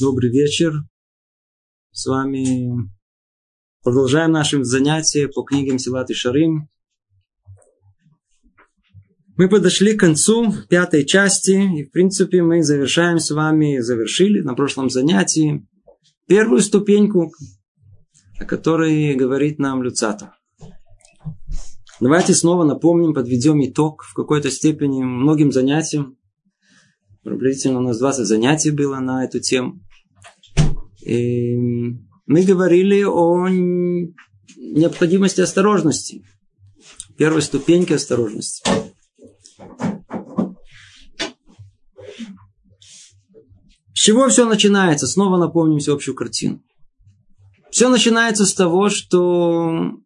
Добрый вечер. С вами продолжаем наши занятия по книгам Силат и Шарим. Мы подошли к концу пятой части, и в принципе мы завершаем с вами, завершили на прошлом занятии первую ступеньку, о которой говорит нам Люцата. Давайте снова напомним, подведем итог в какой-то степени многим занятиям. Приблизительно у нас 20 занятий было на эту тему. И мы говорили о необходимости осторожности. Первой ступеньки осторожности. С чего все начинается? Снова напомним всю общую картину. Все начинается с того, что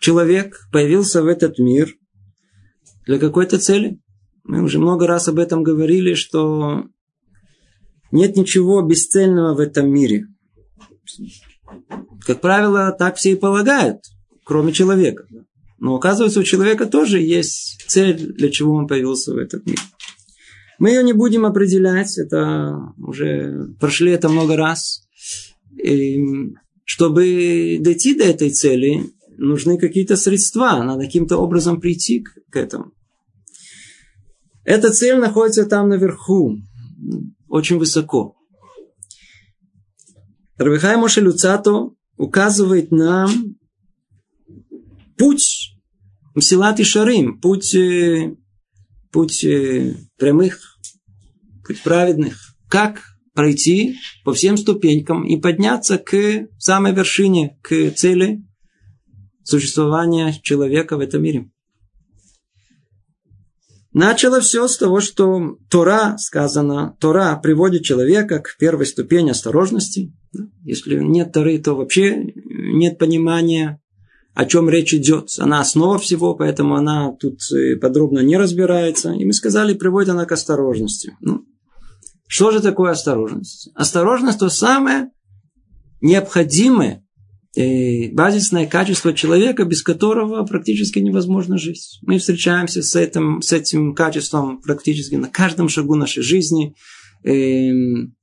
человек появился в этот мир для какой-то цели. Мы уже много раз об этом говорили, что нет ничего бесцельного в этом мире. Как правило, так все и полагают, кроме человека. Но оказывается, у человека тоже есть цель, для чего он появился в этот мир. Мы ее не будем определять, это уже прошли это много раз. И чтобы дойти до этой цели, нужны какие-то средства, надо каким-то образом прийти к, к этому. Эта цель находится там наверху, очень высоко. Рабихай Моше Люцато указывает нам путь Мсилат и Шарим, путь, э, путь э, прямых, путь праведных. Как пройти по всем ступенькам и подняться к самой вершине, к цели существования человека в этом мире. Начало все с того, что Тора, сказано, Тора приводит человека к первой ступени осторожности. Если нет Торы, то вообще нет понимания, о чем речь идет. Она основа всего, поэтому она тут э, подробно не разбирается. И мы сказали, приводит она к осторожности. Ну, что же такое осторожность? Осторожность то самое необходимое базисное качество человека, без которого практически невозможно жить. Мы встречаемся с этим, с этим качеством практически на каждом шагу нашей жизни. Эм,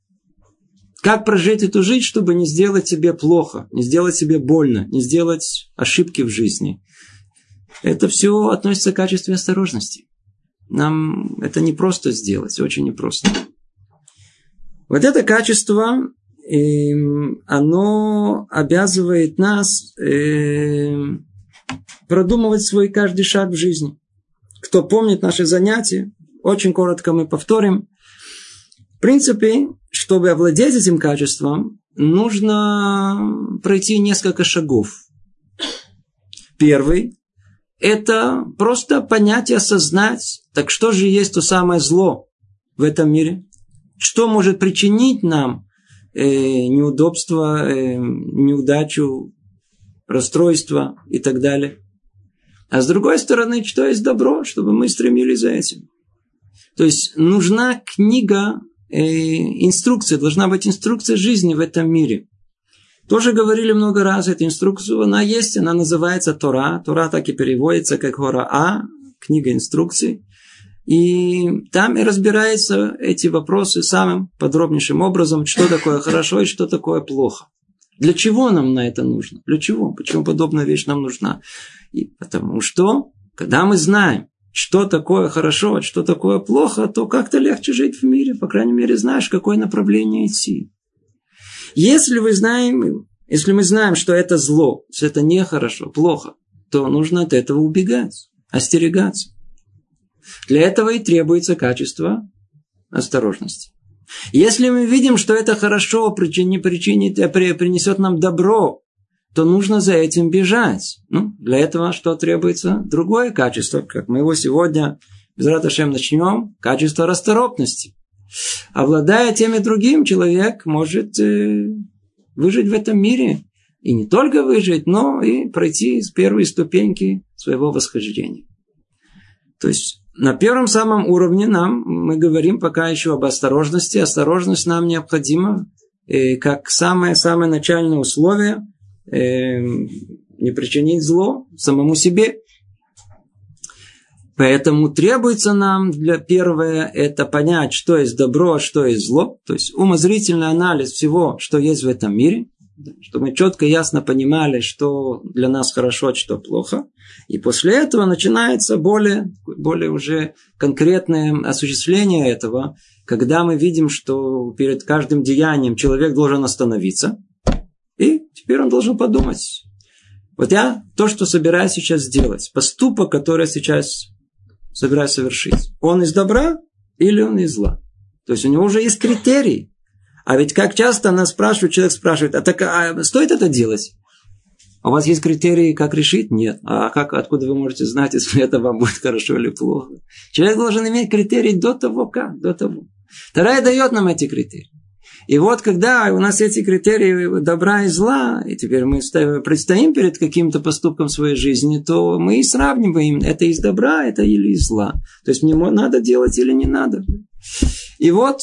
как прожить эту жизнь, чтобы не сделать себе плохо, не сделать себе больно, не сделать ошибки в жизни. Это все относится к качеству осторожности. Нам это не просто сделать, очень непросто. Вот это качество оно обязывает нас э, продумывать свой каждый шаг в жизни. Кто помнит наши занятия, очень коротко мы повторим. В принципе, чтобы овладеть этим качеством, нужно пройти несколько шагов. Первый – это просто понять и осознать, так что же есть то самое зло в этом мире, что может причинить нам э, неудобства, э, неудачу, расстройство и так далее. А с другой стороны, что есть добро, чтобы мы стремились за этим. То есть нужна книга, э, инструкция, должна быть инструкция жизни в этом мире. Тоже говорили много раз эту инструкцию, она есть, она называется Тора. Тора так и переводится как Хора А, книга инструкций. И там и разбираются эти вопросы самым подробнейшим образом, что такое хорошо и что такое плохо. Для чего нам на это нужно? Для чего? Почему подобная вещь нам нужна? И потому что, когда мы знаем, что такое хорошо, что такое плохо, то как-то легче жить в мире. По крайней мере, знаешь, какое направление идти. Если вы знаем, если мы знаем, что это зло, что это нехорошо, плохо, то нужно от этого убегать, остерегаться. Для этого и требуется качество осторожности. Если мы видим, что это хорошо, причини, причинит, э, принесет нам добро, то нужно за этим бежать. Ну, для этого что требуется? Другое качество, как мы его сегодня без Раташем начнем, качество расторопности. Обладая тем и другим, человек может э, выжить в этом мире. И не только выжить, но и пройти с первой ступеньки своего восхождения. То есть на первом самом уровне нам, мы говорим пока еще об осторожности. Осторожность нам необходима э, как самое-самое начальное условие э, не причинить зло самому себе. Поэтому требуется нам для первое это понять, что есть добро, а что есть зло. То есть умозрительный анализ всего, что есть в этом мире. Чтобы мы четко, ясно понимали, что для нас хорошо, а что плохо. И после этого начинается более, более уже конкретное осуществление этого, когда мы видим, что перед каждым деянием человек должен остановиться. И теперь он должен подумать. Вот я то, что собираюсь сейчас сделать, поступок, который я сейчас собираюсь совершить, он из добра или он из зла? То есть у него уже есть критерий. А ведь как часто нас спрашивают, человек спрашивает, а так а стоит это делать? А у вас есть критерии, как решить? Нет. А как, откуда вы можете знать, если это вам будет хорошо или плохо? Человек должен иметь критерии до того, как, до того. Вторая дает нам эти критерии. И вот когда у нас эти критерии добра и зла, и теперь мы предстоим перед каким-то поступком в своей жизни, то мы и сравниваем, это из добра, это или из зла. То есть мне надо делать или не надо. И вот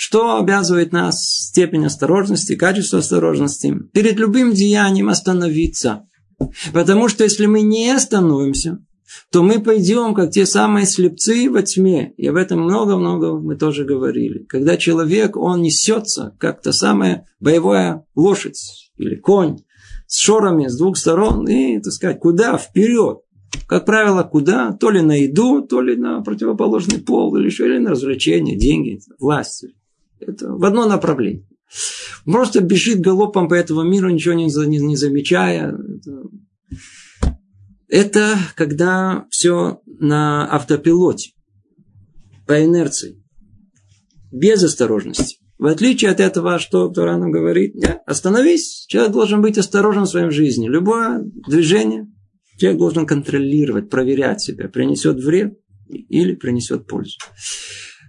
что обязывает нас степень осторожности, качество осторожности? Перед любым деянием остановиться. Потому что если мы не остановимся, то мы пойдем, как те самые слепцы во тьме. И об этом много-много мы тоже говорили. Когда человек, он несется, как то самая боевая лошадь или конь с шорами с двух сторон и, так сказать, куда? Вперед. Как правило, куда? То ли на еду, то ли на противоположный пол, или еще, или на развлечения, деньги, власть. Это в одно направление. Просто бежит галопом по этому миру, ничего не, не, не замечая. Это это когда все на автопилоте, по инерции, без осторожности. В отличие от этого, что Турана говорит, нет, остановись, человек должен быть осторожен в своей жизни. Любое движение человек должен контролировать, проверять себя, принесет вред или принесет пользу.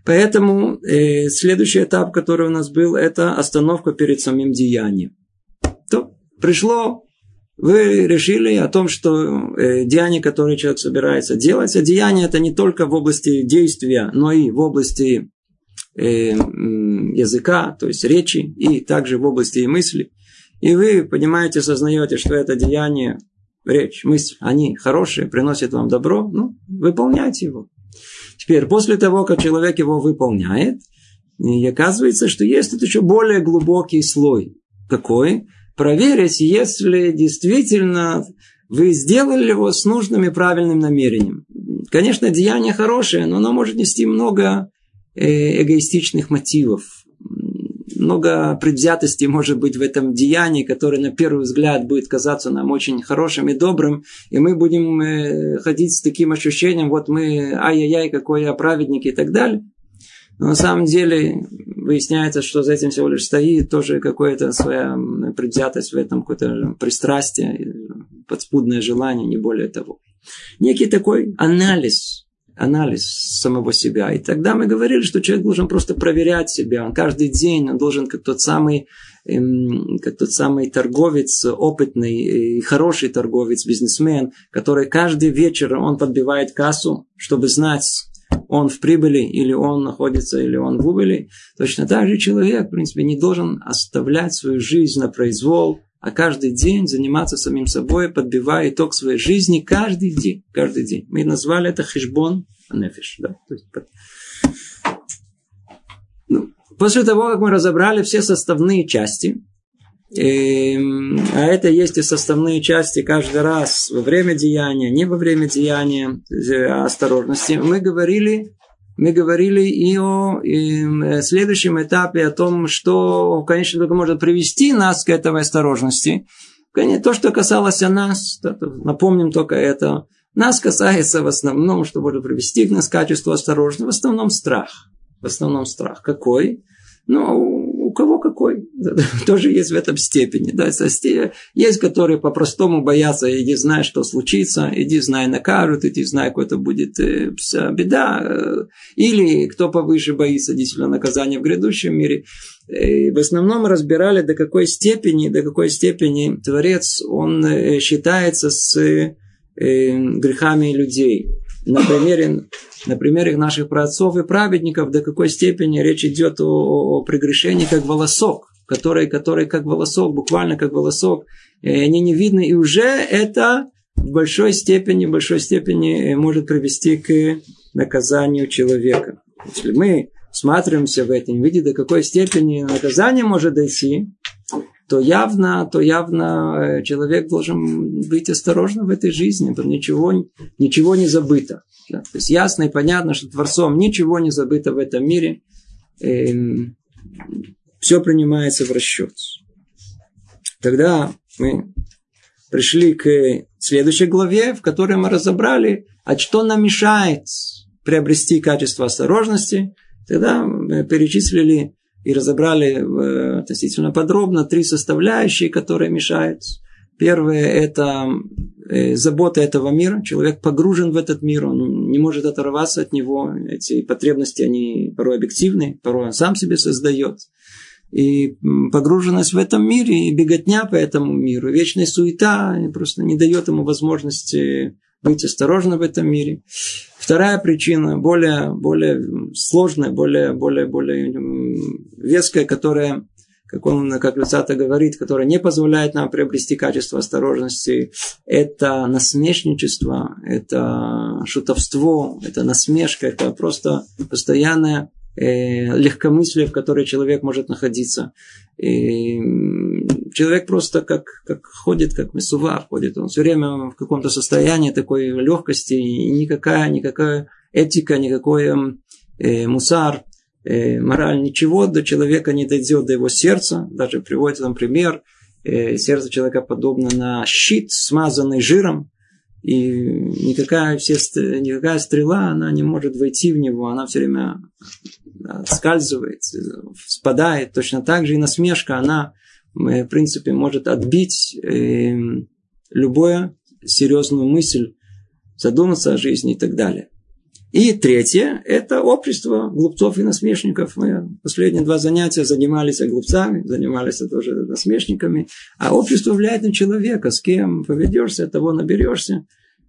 Поэтому э, следующий этап, который у нас был, это остановка перед самим деянием. То пришло вы решили о том, что э, деяние, которое человек собирается делать, а деяние это не только в области действия, но и в области э, языка, то есть речи, и также в области мысли. И вы понимаете, осознаете, что это деяние, речь, мысль, они хорошие, приносят вам добро, ну, выполняйте его. Теперь, после того, как человек его выполняет, и оказывается, что есть тут еще более глубокий слой. Какой? проверить, если действительно вы сделали его с нужным и правильным намерением. Конечно, деяние хорошее, но оно может нести много э, эгоистичных мотивов. Много предвзятости может быть в этом деянии, которое на первый взгляд будет казаться нам очень хорошим и добрым, и мы будем э, ходить с таким ощущением, вот мы, ай-яй-яй, какой я праведник и так далее. Но на самом деле выясняется, что за этим всего лишь стоит тоже какая-то своя предвзятость в этом, какое-то пристрастие, подспудное желание, не более того. Некий такой анализ, анализ самого себя. И тогда мы говорили, что человек должен просто проверять себя. Он каждый день, он должен как тот самый, эм, как тот самый торговец, опытный и хороший торговец, бизнесмен, который каждый вечер он подбивает кассу, чтобы знать, он в прибыли, или он находится, или он в убыли. Точно так же человек, в принципе, не должен оставлять свою жизнь на произвол, а каждый день заниматься самим собой, подбивая итог своей жизни каждый день. Каждый день. Мы назвали это хижбон нефиш. Да? Ну, после того, как мы разобрали все составные части, и, а это есть и составные части каждый раз во время деяния, не во время деяния э, осторожности. Мы говорили, мы говорили и о и э, следующем этапе, о том, что, конечно, только может привести нас к этой осторожности. То, что касалось нас, напомним только это, нас касается в основном, что может привести к нас к качеству осторожности, в основном страх. В основном страх. Какой? Ну, у кого какой. Тоже есть в этом степени. Да? Есть, которые по-простому боятся, иди знай, что случится, иди знай, накажут, иди знай, какой-то будет э, беда. Э, или кто повыше боится действительно наказания в грядущем мире. И в основном разбирали, до какой степени, до какой степени Творец, он э, считается с грехами людей. На примере на примере наших праотцов и праведников, до какой степени речь идет о, о прегрешении как волосок, который, который как волосок, буквально как волосок, они не видны, и уже это в большой степени, в большой степени может привести к наказанию человека. Если мы всматриваемся в это, не видим, до какой степени наказание может дойти, то явно, то явно э, человек должен быть осторожным в этой жизни, потому ничего, ничего не забыто. Да? То есть ясно и понятно, что Творцом ничего не забыто в этом мире. Эм, все принимается в расчет. Тогда мы пришли к следующей главе, в которой мы разобрали, а что нам мешает приобрести качество осторожности. Тогда мы перечислили и разобрали э, относительно подробно три составляющие, которые мешают. Первое – это э, забота этого мира. Человек погружен в этот мир, он не может оторваться от него. Эти потребности, они порой объективны, порой он сам себе создает. И погруженность в этом мире, и беготня по этому миру, вечная суета просто не дает ему возможности быть осторожным в этом мире. Вторая причина, более, более сложная, более, более, более веская, которая, как он, как Люцата говорит, которая не позволяет нам приобрести качество осторожности, это насмешничество, это шутовство, это насмешка, это просто постоянное э, легкомыслие, в которой человек может находиться. И человек просто как, как ходит, как месува ходит. Он все время в каком-то состоянии такой легкости, и никакая, никакая этика, никакой э, мусар, э, мораль, ничего до человека не дойдет, до его сердца. Даже приводит там пример, э, сердце человека подобно на щит, смазанный жиром, и никакая, все, никакая стрела, она не может войти в него, она все время скальзывает, спадает. Точно так же и насмешка, она, в принципе, может отбить э, любую серьезную мысль, задуматься о жизни и так далее. И третье – это общество глупцов и насмешников. Мы последние два занятия занимались глупцами, занимались тоже насмешниками. А общество влияет на человека. С кем поведешься, того наберешься.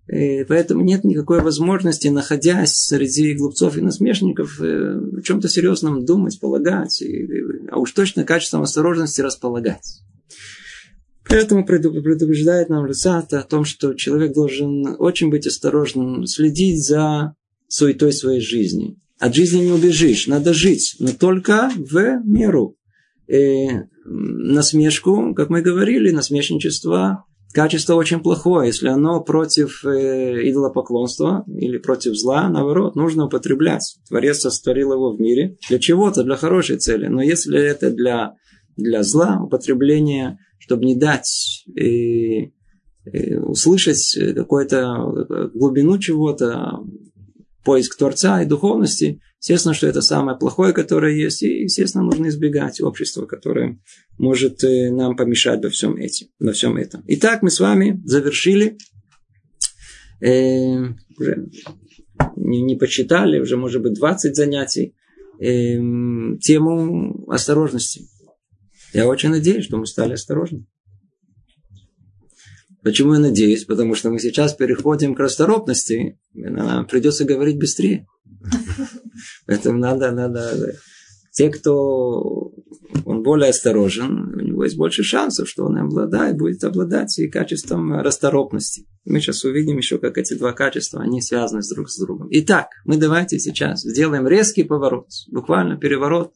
И поэтому нет никакой возможности, находясь среди глупцов и насмешников, э, о чем-то серьезном думать, полагать. а уж точно качеством осторожности располагать. Поэтому предупреждает нам Русата о том, что человек должен очень быть осторожным, следить за суетой своей жизни. От жизни не убежишь, надо жить, но только в меру. И э, насмешку, как мы говорили, насмешничество, качество очень плохое. Если оно против э, идолопоклонства или против зла, наоборот, нужно употреблять. Творец сотворил его в мире для чего-то, для хорошей цели. Но если это для, для зла, употребление, чтобы не дать э, э, услышать какую-то глубину чего-то, поиск Творца и духовности, естественно, что это самое плохое, которое есть, и, естественно, нужно избегать общества, которое может э, нам помешать во всем, этим, во всем этом. Итак, мы с вами завершили, э, уже не, не почитали, уже, может быть, 20 занятий, э, тему осторожности. Я очень надеюсь, что мы стали осторожны. Почему я надеюсь? Потому что мы сейчас переходим к расторопности. Нам придется говорить быстрее. Поэтому надо, надо... Те, кто он более осторожен, у него есть больше шансов, что он обладает, будет обладать и качеством расторопности. Мы сейчас увидим еще, как эти два качества, они связаны друг с другом. Итак, мы давайте сейчас сделаем резкий поворот, буквально переворот,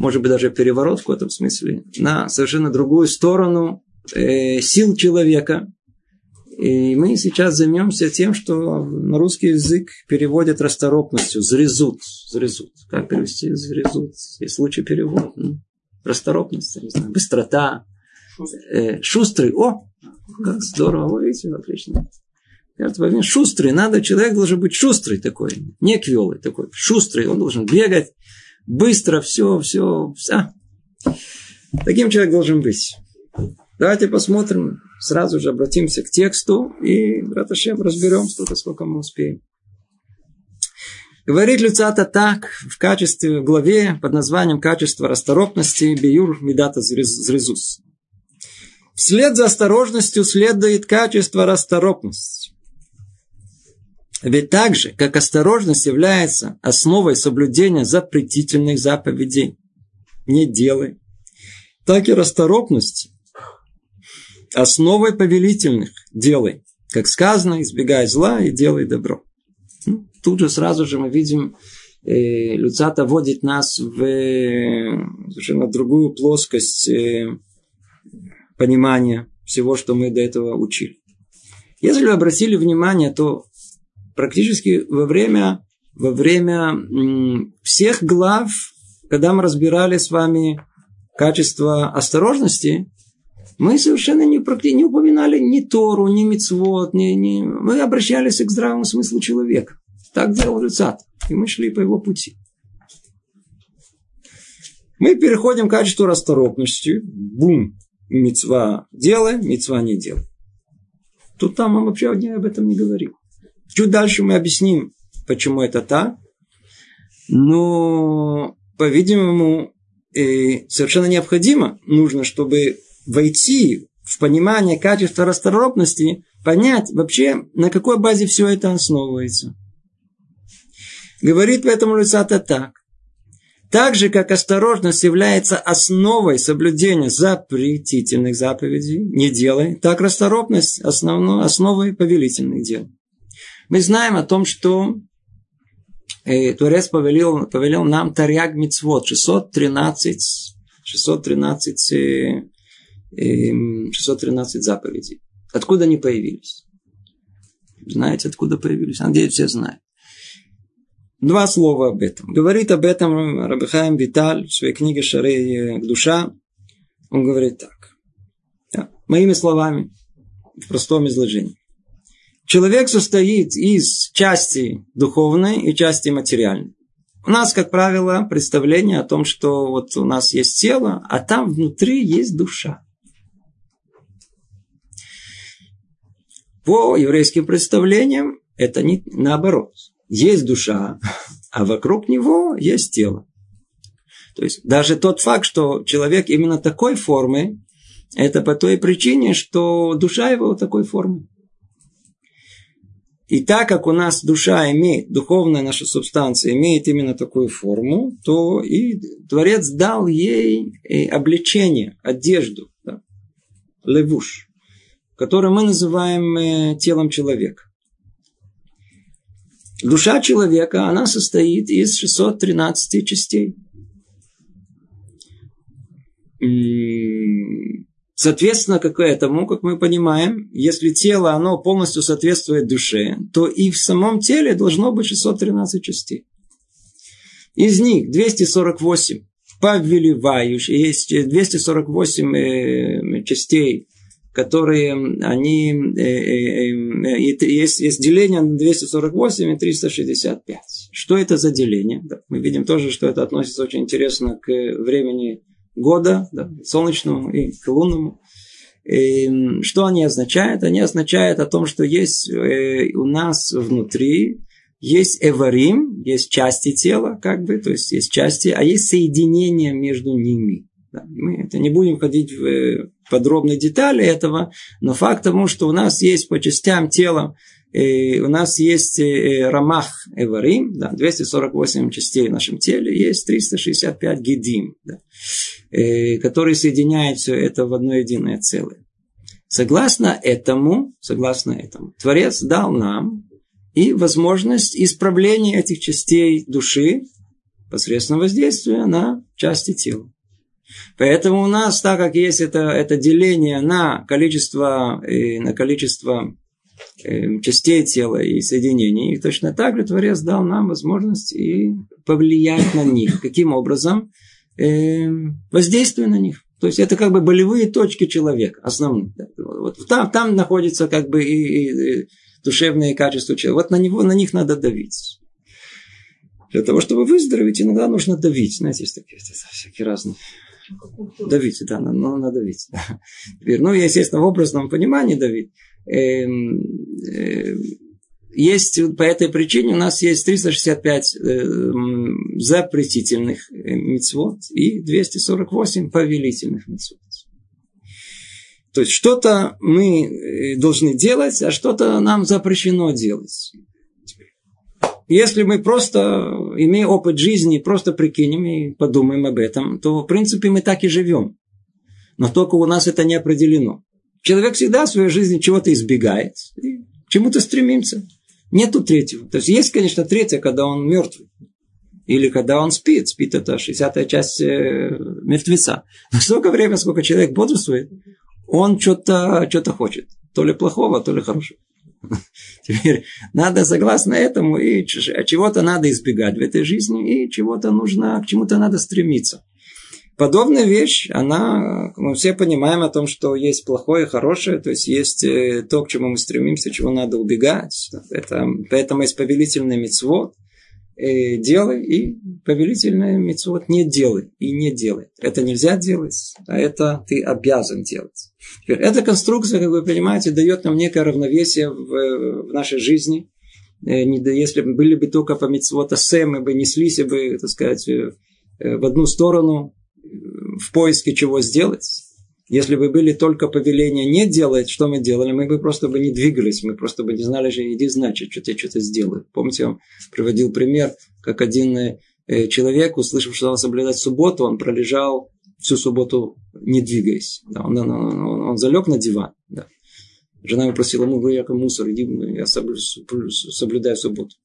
может быть, даже переворот в каком-то смысле, на совершенно другую сторону э, сил человека. И мы сейчас займемся тем, что на русский язык переводят расторопностью. Зрезут. Зрезут. Как перевести зрезут? Есть случай перевода. Ну, расторопность, не знаю, быстрота. Э, шустрый. О, как здорово. Вы видите, отлично. Шустрый. Надо, человек должен быть шустрый такой. Не квелый такой. Шустрый. Он должен бегать. Быстро все, все. все. Таким человек должен быть. Давайте посмотрим, сразу же обратимся к тексту и, браташем, разберем столько, сколько мы успеем. Говорит Люцата так, в качестве, в главе под названием «Качество расторопности» Биюр Медата Зрезус. Вслед за осторожностью следует качество расторопности. Ведь так же, как осторожность является основой соблюдения запретительных заповедей, не делай, так и расторопность основой повелительных делай. Как сказано, избегай зла и делай добро. Ну, тут же сразу же мы видим, э, Люцата вводит нас в э, совершенно другую плоскость э, понимания всего, что мы до этого учили. Если вы обратили внимание, то практически во время, во время всех глав, когда мы разбирали с вами качество осторожности, мы совершенно не, не упоминали ни Тору, ни Мицвод, ни, ни... мы обращались к здравому смыслу человека. Так делал Люцат. И мы шли по его пути. Мы переходим к качеству расторопности. Бум. Мецва делай, мецва не делай. Тут там мы вообще об этом не говорим. Чуть дальше мы объясним, почему это так. Но, по-видимому, совершенно необходимо, нужно, чтобы войти в понимание качества расторопности, понять вообще, на какой базе все это основывается. Говорит поэтому Люцата так. Так же, как осторожность является основой соблюдения запретительных заповедей, не делай, так расторопность основной, основой повелительных дел. Мы знаем о том, что э, Творец повелел, повелел нам Тарьяг Мицвод, 613, 613, э, 613 заповедей. Откуда они появились? Знаете, откуда появились? Надеюсь, все знают. Два слова об этом. Говорит об этом Рабихаем Виталь в своей книге «Шарей душа». Он говорит так. Да, моими словами, в простом изложении. Человек состоит из части духовной и части материальной. У нас, как правило, представление о том, что вот у нас есть тело, а там внутри есть душа. По еврейским представлениям это не наоборот есть душа, а вокруг него есть тело. То есть даже тот факт, что человек именно такой формы, это по той причине, что душа его такой формы. И так как у нас душа имеет, духовная наша субстанция имеет именно такую форму, то и Творец дал ей э, обличение, одежду, да, левуш, которую мы называем э, телом человека. Душа человека, она состоит из 613 частей. Соответственно, к этому, как мы понимаем, если тело, оно полностью соответствует душе, то и в самом теле должно быть 613 частей. Из них 248 повелевающие, есть 248 э, частей которые они, э, э, э, есть, есть деление на 248 и 365. Что это за деление? Да, мы видим тоже, что это относится очень интересно к времени года, да, солнечному и к лунному. И что они означают? Они означают о том, что есть у нас внутри есть эварим, есть части тела, как бы, то есть есть части, а есть соединение между ними. Да, мы это не будем ходить в подробные детали этого, но факт тому, что у нас есть по частям тела, э, у нас есть э, рамах эварим, да, 248 частей в нашем теле, есть 365 гидим, да, э, которые соединяют все это в одно единое целое. Согласно этому, согласно этому, Творец дал нам и возможность исправления этих частей души посредством воздействия на части тела. Поэтому у нас, так как есть это, это деление на количество, на количество э, частей тела и соединений, и точно так же Творец дал нам возможность и повлиять на них. Каким образом? Э, воздействуя на них. То есть это как бы болевые точки человека, основные. Вот там, там находится как бы и, и, и душевные качества человека. Вот на него, на них надо давить. Для того, чтобы выздороветь, иногда нужно давить. Знаете, есть такие всякие разные Давить, да, но надо давить. Теперь, ну, естественно, в образном понимании давить. Эм, э, есть по этой причине у нас есть 365 э, запретительных э, мецвод и 248 повелительных мецвод. То есть что-то мы должны делать, а что-то нам запрещено делать. Если мы просто, имея опыт жизни, просто прикинем и подумаем об этом, то, в принципе, мы так и живем. Но только у нас это не определено. Человек всегда в своей жизни чего-то избегает, и к чему-то стремится. Нету третьего. То есть есть, конечно, третье, когда он мертвый. Или когда он спит. Спит это 60-я часть э, мертвеца. Но столько времени, сколько человек бодрствует, он что-то что хочет. То ли плохого, то ли хорошего. Теперь надо согласно этому, и чего-то надо избегать в этой жизни, и чего-то нужно, к чему-то надо стремиться. Подобная вещь, она, мы все понимаем о том, что есть плохое и хорошее, то есть есть э, то, к чему мы стремимся, чего надо убегать. Это, поэтому есть повелительный мецвод, э, делай, и повелительный мецвод не делай, и не делай. Это нельзя делать, а это ты обязан делать. Теперь, эта конструкция, как вы понимаете, дает нам некое равновесие в, в нашей жизни. Э, если бы были бы только по мецвод асе, мы бы неслись бы, так сказать, в одну сторону, в поиске чего сделать. Если бы были только повеления не делать, что мы делали, мы бы просто бы не двигались, мы просто бы не знали, что иди значит, что я что-то сделаю. Помните, я вам приводил пример, как один э, человек, услышав, что он соблюдать субботу, он пролежал всю субботу не двигаясь. Да, он, он, он, он залег на диван. Да. Жена ему просила, ну, вы я мусор, иди, я соблюдаю субботу.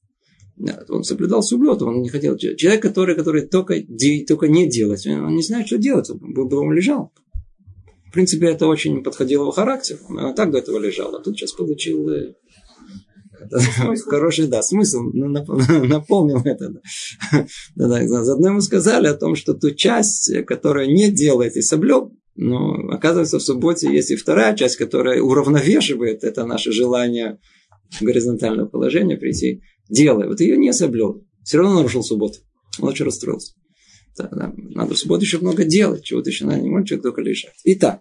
Он соблюдал субботу, он не хотел. Человек, который, который только, только не делать, он не знает, что делать, он дома лежал. В принципе, это очень подходило его характер. Он так до этого лежал, а тут сейчас получил э, хороший, да, смысл, наполнил это. Да. Да, да. Заодно ему сказали о том, что ту часть, которая не делает и соблюл, но оказывается, в субботе есть и вторая часть, которая уравновешивает это наше желание горизонтального положения прийти делай. Вот ее не соблюл. Все равно нарушил субботу. Он очень расстроился. Да, да. Надо в субботу еще много делать. Чего-то еще надо, не может только лежать. Итак,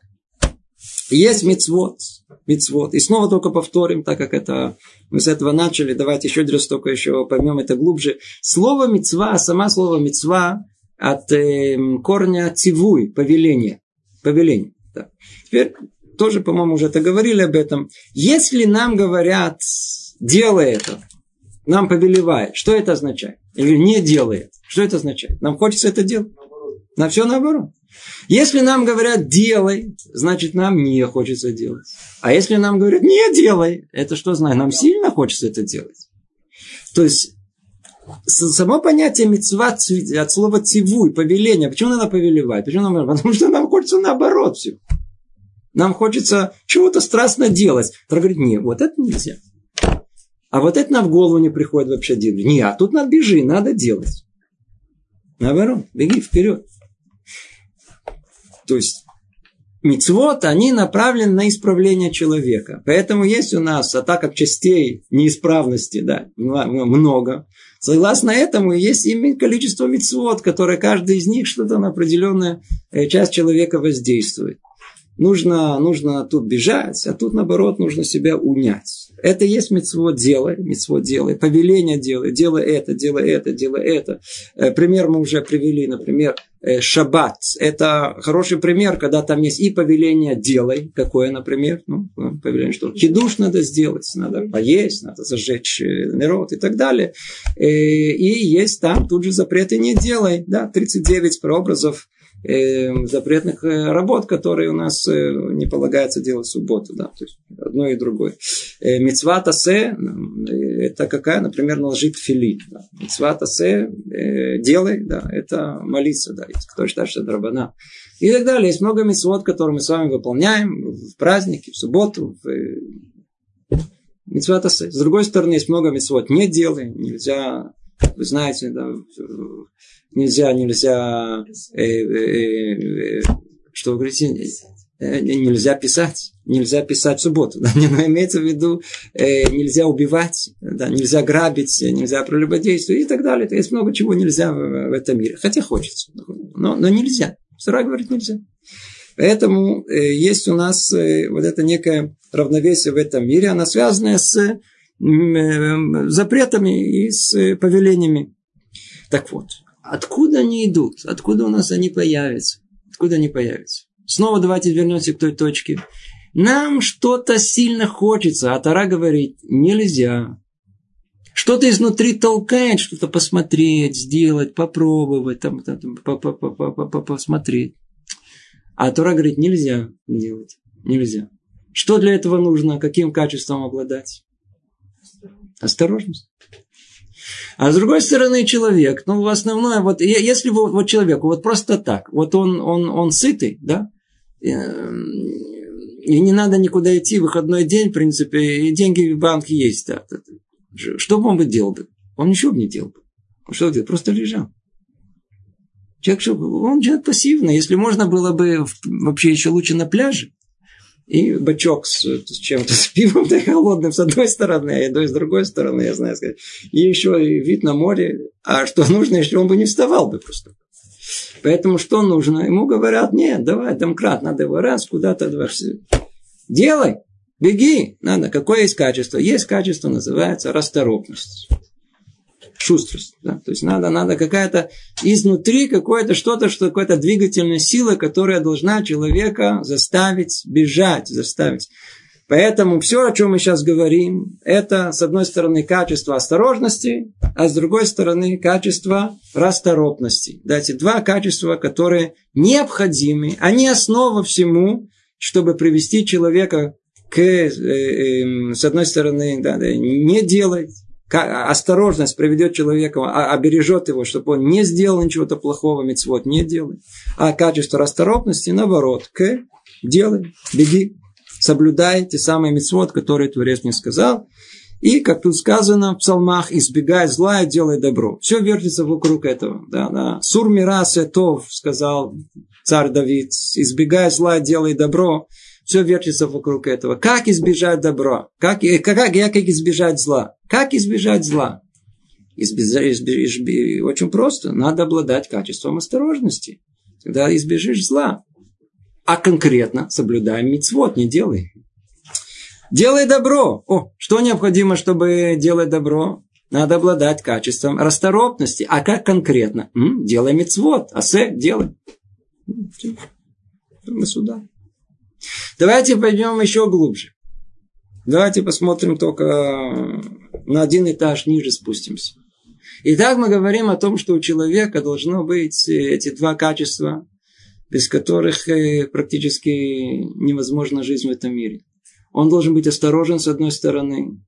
есть мицвод, мицвод. И снова только повторим, так как это мы с этого начали. Давайте еще раз только еще поймем это глубже. Слово мицва, сама слово мицва от э, корня тивуй, повеление. Повеление. Да. Теперь тоже, по-моему, уже это говорили об этом. Если нам говорят, делай это, нам повелевает. Что это означает? Или не делает. Что это означает? Нам хочется это делать? На все наоборот. Если нам говорят делай, значит нам не хочется делать. А если нам говорят не делай, это что значит? Нам сильно хочется это делать. То есть само понятие мецва от слова цивуй, повеление. Почему надо повелевать? Почему нам, потому что нам хочется наоборот все. Нам хочется чего-то страстно делать. Второй говорит, нет, вот это нельзя. А вот это нам в голову не приходит вообще делать. Не, а тут надо бежи, надо делать. Наоборот, беги вперед. То есть, мицвод, они направлены на исправление человека. Поэтому есть у нас, а так как частей неисправности, да, много, согласно этому есть именно количество мицвод, которое каждый из них что-то на определенную э, часть человека воздействует. Нужно, нужно тут бежать, а тут, наоборот, нужно себя унять. Это есть мецво делай, мецво делай, повеление делай, делай это, делай это, делай это. Э, пример мы уже привели, например, э, шаббат. Это хороший пример, когда там есть и повеление делай, какое, например, ну, повеление, что хидуш надо сделать, надо поесть, надо зажечь э, народ и так далее. И есть там тут же запреты не делай, да, 39 прообразов э, запретных работ, которые у нас э, не полагается делать в субботу. Да, то есть одно и другое. Э, мецва тасе, э, это какая, например, наложить фили. Да. Мецва тасе, э, делай, да, это молиться, да, кто считает, что это рабана. И так далее. Есть много мецвод, которые мы с вами выполняем в праздники, в субботу, в э, тасе. С другой стороны, есть много мецвод не делай, нельзя вы знаете, да, нельзя, нельзя, э, э, э, что вы говорите, э, нельзя писать, нельзя писать в субботу, да, но имеется в виду, э, нельзя убивать, да, нельзя грабить, нельзя прелюбодействовать и так далее. То есть много чего нельзя в, в этом мире, хотя хочется, но, но нельзя. Сара говорит нельзя. Поэтому э, есть у нас э, вот это некое равновесие в этом мире, оно связано с э, запретами и с э, повелениями. Так вот, Откуда они идут? Откуда у нас они появятся? Откуда они появятся? Снова давайте вернемся к той точке. Нам что-то сильно хочется, а Тара говорит, нельзя. Что-то изнутри толкает, что-то посмотреть, сделать, попробовать, там, там, посмотреть. А Тора говорит, нельзя делать. Нельзя. Что для этого нужно? Каким качеством обладать? Осторожность. А с другой стороны, человек, ну, в основное, вот, если вот, вот человеку вот просто так, вот он, он, он сытый, да, и не надо никуда идти, выходной день, в принципе, и деньги в банке есть. Да. Что бы он бы делал бы? Он ничего бы не делал бы. Он что делал? Просто лежал. Человек, он человек пассивный. Если можно было бы вообще еще лучше на пляже, и бачок с, с чем-то, с пивом да, холодным с одной стороны, а едой с другой стороны, я знаю сказать. И еще и вид на море. А что нужно, если он бы не вставал бы просто. Поэтому что нужно? Ему говорят, нет, давай, домкрат, надо его раз куда-то два. Делай, беги. Надо. Какое есть качество? Есть качество, называется расторопность шустрость. Да? То есть надо, надо какая-то изнутри какое-то что-то, что какая-то двигательная сила, которая должна человека заставить бежать, заставить. Поэтому все, о чем мы сейчас говорим, это, с одной стороны, качество осторожности, а с другой стороны, качество расторопности. Да, эти два качества, которые необходимы, они основа всему, чтобы привести человека к, э, э, с одной стороны, да, да, не делать, осторожность приведет человека, а, обережет его, чтобы он не сделал ничего-то плохого, мецвод не делай. А качество расторопности, наоборот, к делай, беги, соблюдай те самые мецвод, которые Творец мне сказал. И, как тут сказано в псалмах, избегай зла и делай добро. Все вертится вокруг этого. Да, да. Сур мира сетов, сказал царь Давид, избегай зла и делай добро. Все вертится вокруг этого. Как избежать добра? Как, как, как избежать зла? Как избежать зла? Избежать, избежать, очень просто. Надо обладать качеством осторожности. Тогда избежишь зла. А конкретно соблюдай мицвод, не делай. Делай добро. О, что необходимо, чтобы делать добро? Надо обладать качеством расторопности. А как конкретно? М? Делай мицвод. Асе, делай. Мы сюда. Давайте пойдем еще глубже. Давайте посмотрим только на один этаж ниже спустимся. Итак, мы говорим о том, что у человека должно быть эти два качества, без которых э, практически невозможна жизнь в этом мире. Он должен быть осторожен с одной стороны,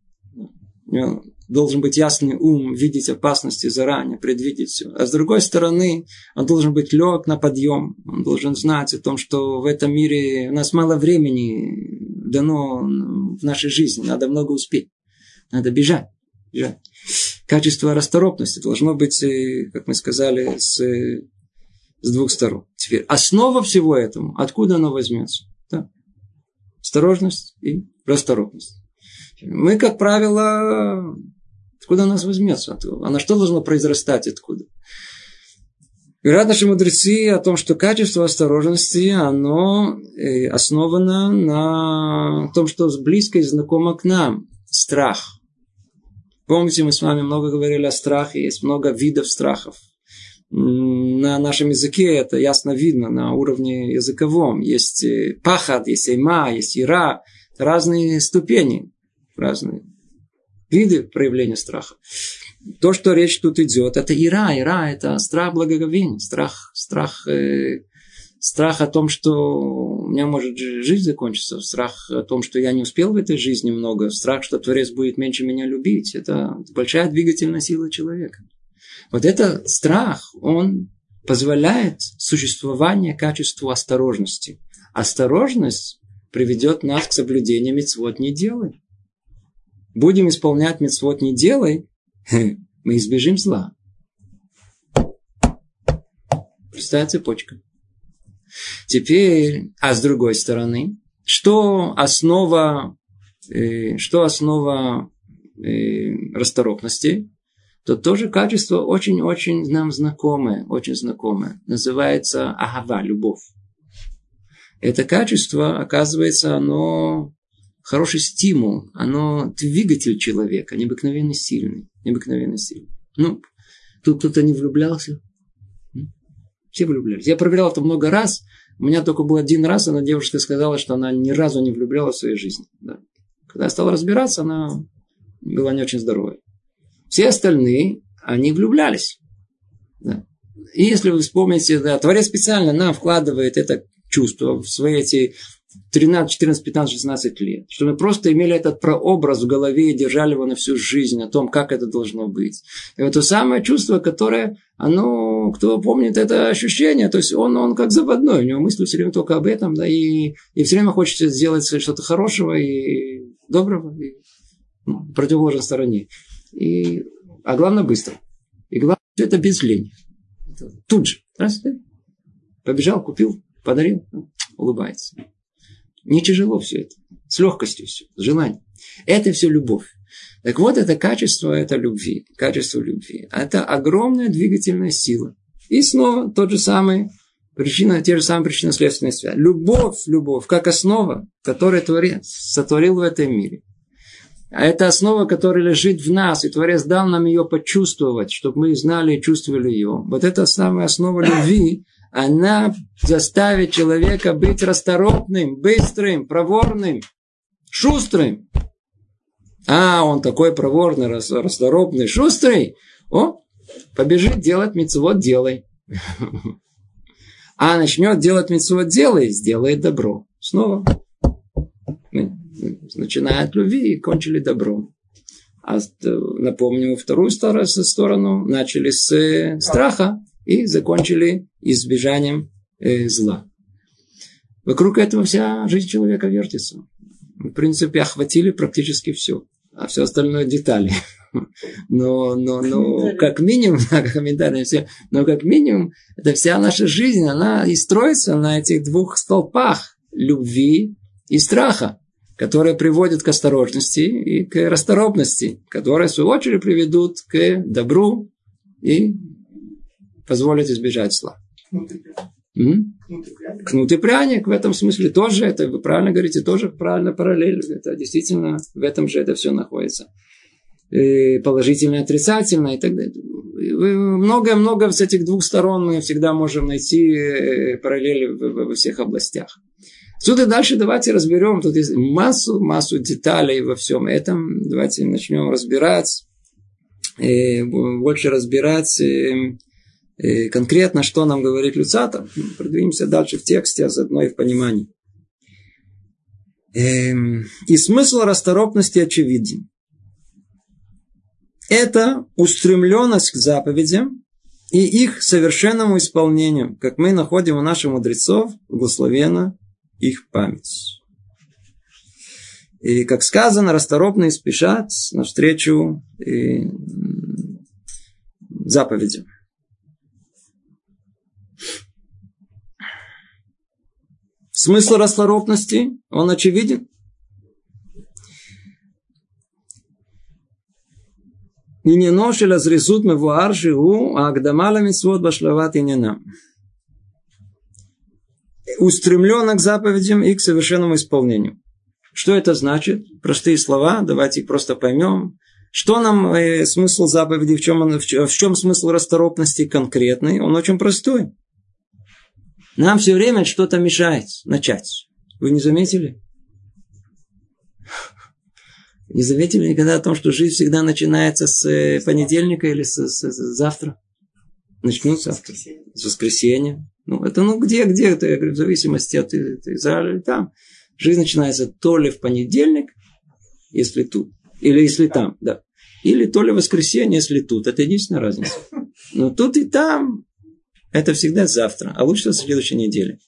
должен быть ясный ум, видеть опасности заранее, предвидеть все. А с другой стороны, он должен быть лег на подъем. Он должен знать о том, что в этом мире у нас мало времени дано в нашей жизни. Надо много успеть. Надо бежать. бежать. Качество расторопности должно быть, э, как мы сказали, с, с двух сторон. Теперь основа всего этому, откуда оно возьмется? Да? Осторожность и расторопность. Мы, как правило, Откуда она возьмется? А на что должно произрастать откуда? Говорят наши мудрецы о том, что качество осторожности, оно э, основано на том, что близко и знакомо к нам. Страх. Помните, мы с вами много говорили о страхе, есть много видов страхов. На нашем языке это ясно видно, на уровне языковом. Есть э, пахат, есть эйма, есть ира. Разные ступени, разные виды проявления страха. То, что речь тут идет, это ира. Ира – это страх благоговения, страх, страх, э, страх о том, что у меня может жизнь закончиться, страх о том, что я не успел в этой жизни много, страх, что Творец будет меньше меня любить. Это большая двигательная сила человека. Вот этот страх, он позволяет существование качеству осторожности. Осторожность приведет нас к соблюдению мецвод не делай будем исполнять мецвод не делай, мы избежим зла. Простая цепочка. Теперь, а с другой стороны, что основа, э, что основа э, расторопности, то тоже качество очень-очень нам знакомое, очень знакомое. Называется агава, любовь. Это качество, оказывается, оно хороший стимул, оно двигатель человека, необыкновенно сильный. Необыкновенно сильный. Ну, тут кто-то не влюблялся. Все влюблялись. Я проверял это много раз. У меня только был один раз, она девушка сказала, что она ни разу не влюблялась в своей жизни. Да. Когда я стал разбираться, она была не очень здоровой. Все остальные, они влюблялись. Да. И если вы вспомните, да, Творец специально нам вкладывает это чувство в свои эти 13, 14, 15, 16 лет. Чтобы мы просто имели этот прообраз в голове и держали его на всю жизнь, о том, как это должно быть. И вот то самое чувство, которое, оно, кто помнит это ощущение, то есть он, он как заводной, у него мысли все время только об этом, да, и, и все время хочется сделать что-то хорошего и доброго, и ну, противоположной стороне. И, а главное быстро. И главное, все это без лени. Тут же. Раз, побежал, купил, подарил, улыбается. Не тяжело все это. С легкостью все, с желанием. Это все любовь. Так вот, это качество, это любви. Качество любви. Это огромная двигательная сила. И снова тот же самый причина, те же самые причинно-следственные связи. Любовь, любовь, как основа, которую Творец сотворил в этом мире. А это основа, которая лежит в нас, и Творец дал нам ее почувствовать, чтобы мы знали и чувствовали ее. Вот это самая основа любви, она заставит человека быть расторопным, быстрым, проворным, шустрым. А, он такой проворный, расторопный, шустрый. О, побежит делать мецвод, делай. А начнет делать мецвод, делай, сделает добро. Снова. Начиная любви и кончили добром. А напомню, вторую сторону начали с страха и закончили избежанием э, зла. Вокруг этого вся жизнь человека вертится. В принципе, охватили практически все. А все остальное детали. Но, но, но как минимум, да, комментарии все, но как минимум, это вся наша жизнь, она и строится на этих двух столпах любви и страха, которые приводят к осторожности и к расторопности, которые, в свою очередь, приведут к добру и позволят избежать зла. Кнут и пряник в этом смысле тоже, это вы правильно говорите, тоже правильно параллель. Это действительно в этом же это все находится. И положительное, отрицательное и так далее. Много-много с этих двух сторон мы всегда можем найти э, параллели во всех областях. Отсюда дальше давайте разберем. Тут есть массу, массу деталей во всем этом. Давайте начнем разбирать. И больше разбирать эм, и конкретно, что нам говорит Люцата, продвинемся дальше в тексте, а заодно и в понимании. Эм, и смысл расторопности очевиден. Это устремленность к заповедям и их совершенному исполнению, как мы находим у наших мудрецов, благословена их память. И, как сказано, расторопные спешат навстречу и заповедям. Смысл расторопности, он очевиден. А и не ноши разрезут мы вуаржи у агдамалами свод башлават и не нам. Устремленно к заповедям и к совершенному исполнению. Что это значит? Простые слова, давайте их просто поймем. Что нам э, смысл заповеди, в чем, он, в, в чем смысл расторопности конкретный? Он очень простой. Нам все время что-то мешает начать. Вы не заметили? Не заметили никогда о том, что жизнь всегда начинается с э, понедельника или с, с, с завтра? Начнут завтра. С воскресенья. Ну, это ну где, где это, я говорю, в зависимости от Израиля или там. Жизнь начинается то ли в понедельник, если тут, или если там, да. Или то ли в воскресенье, если тут. Это единственная разница. Но тут и там это всегда завтра, а лучше в следующей неделе.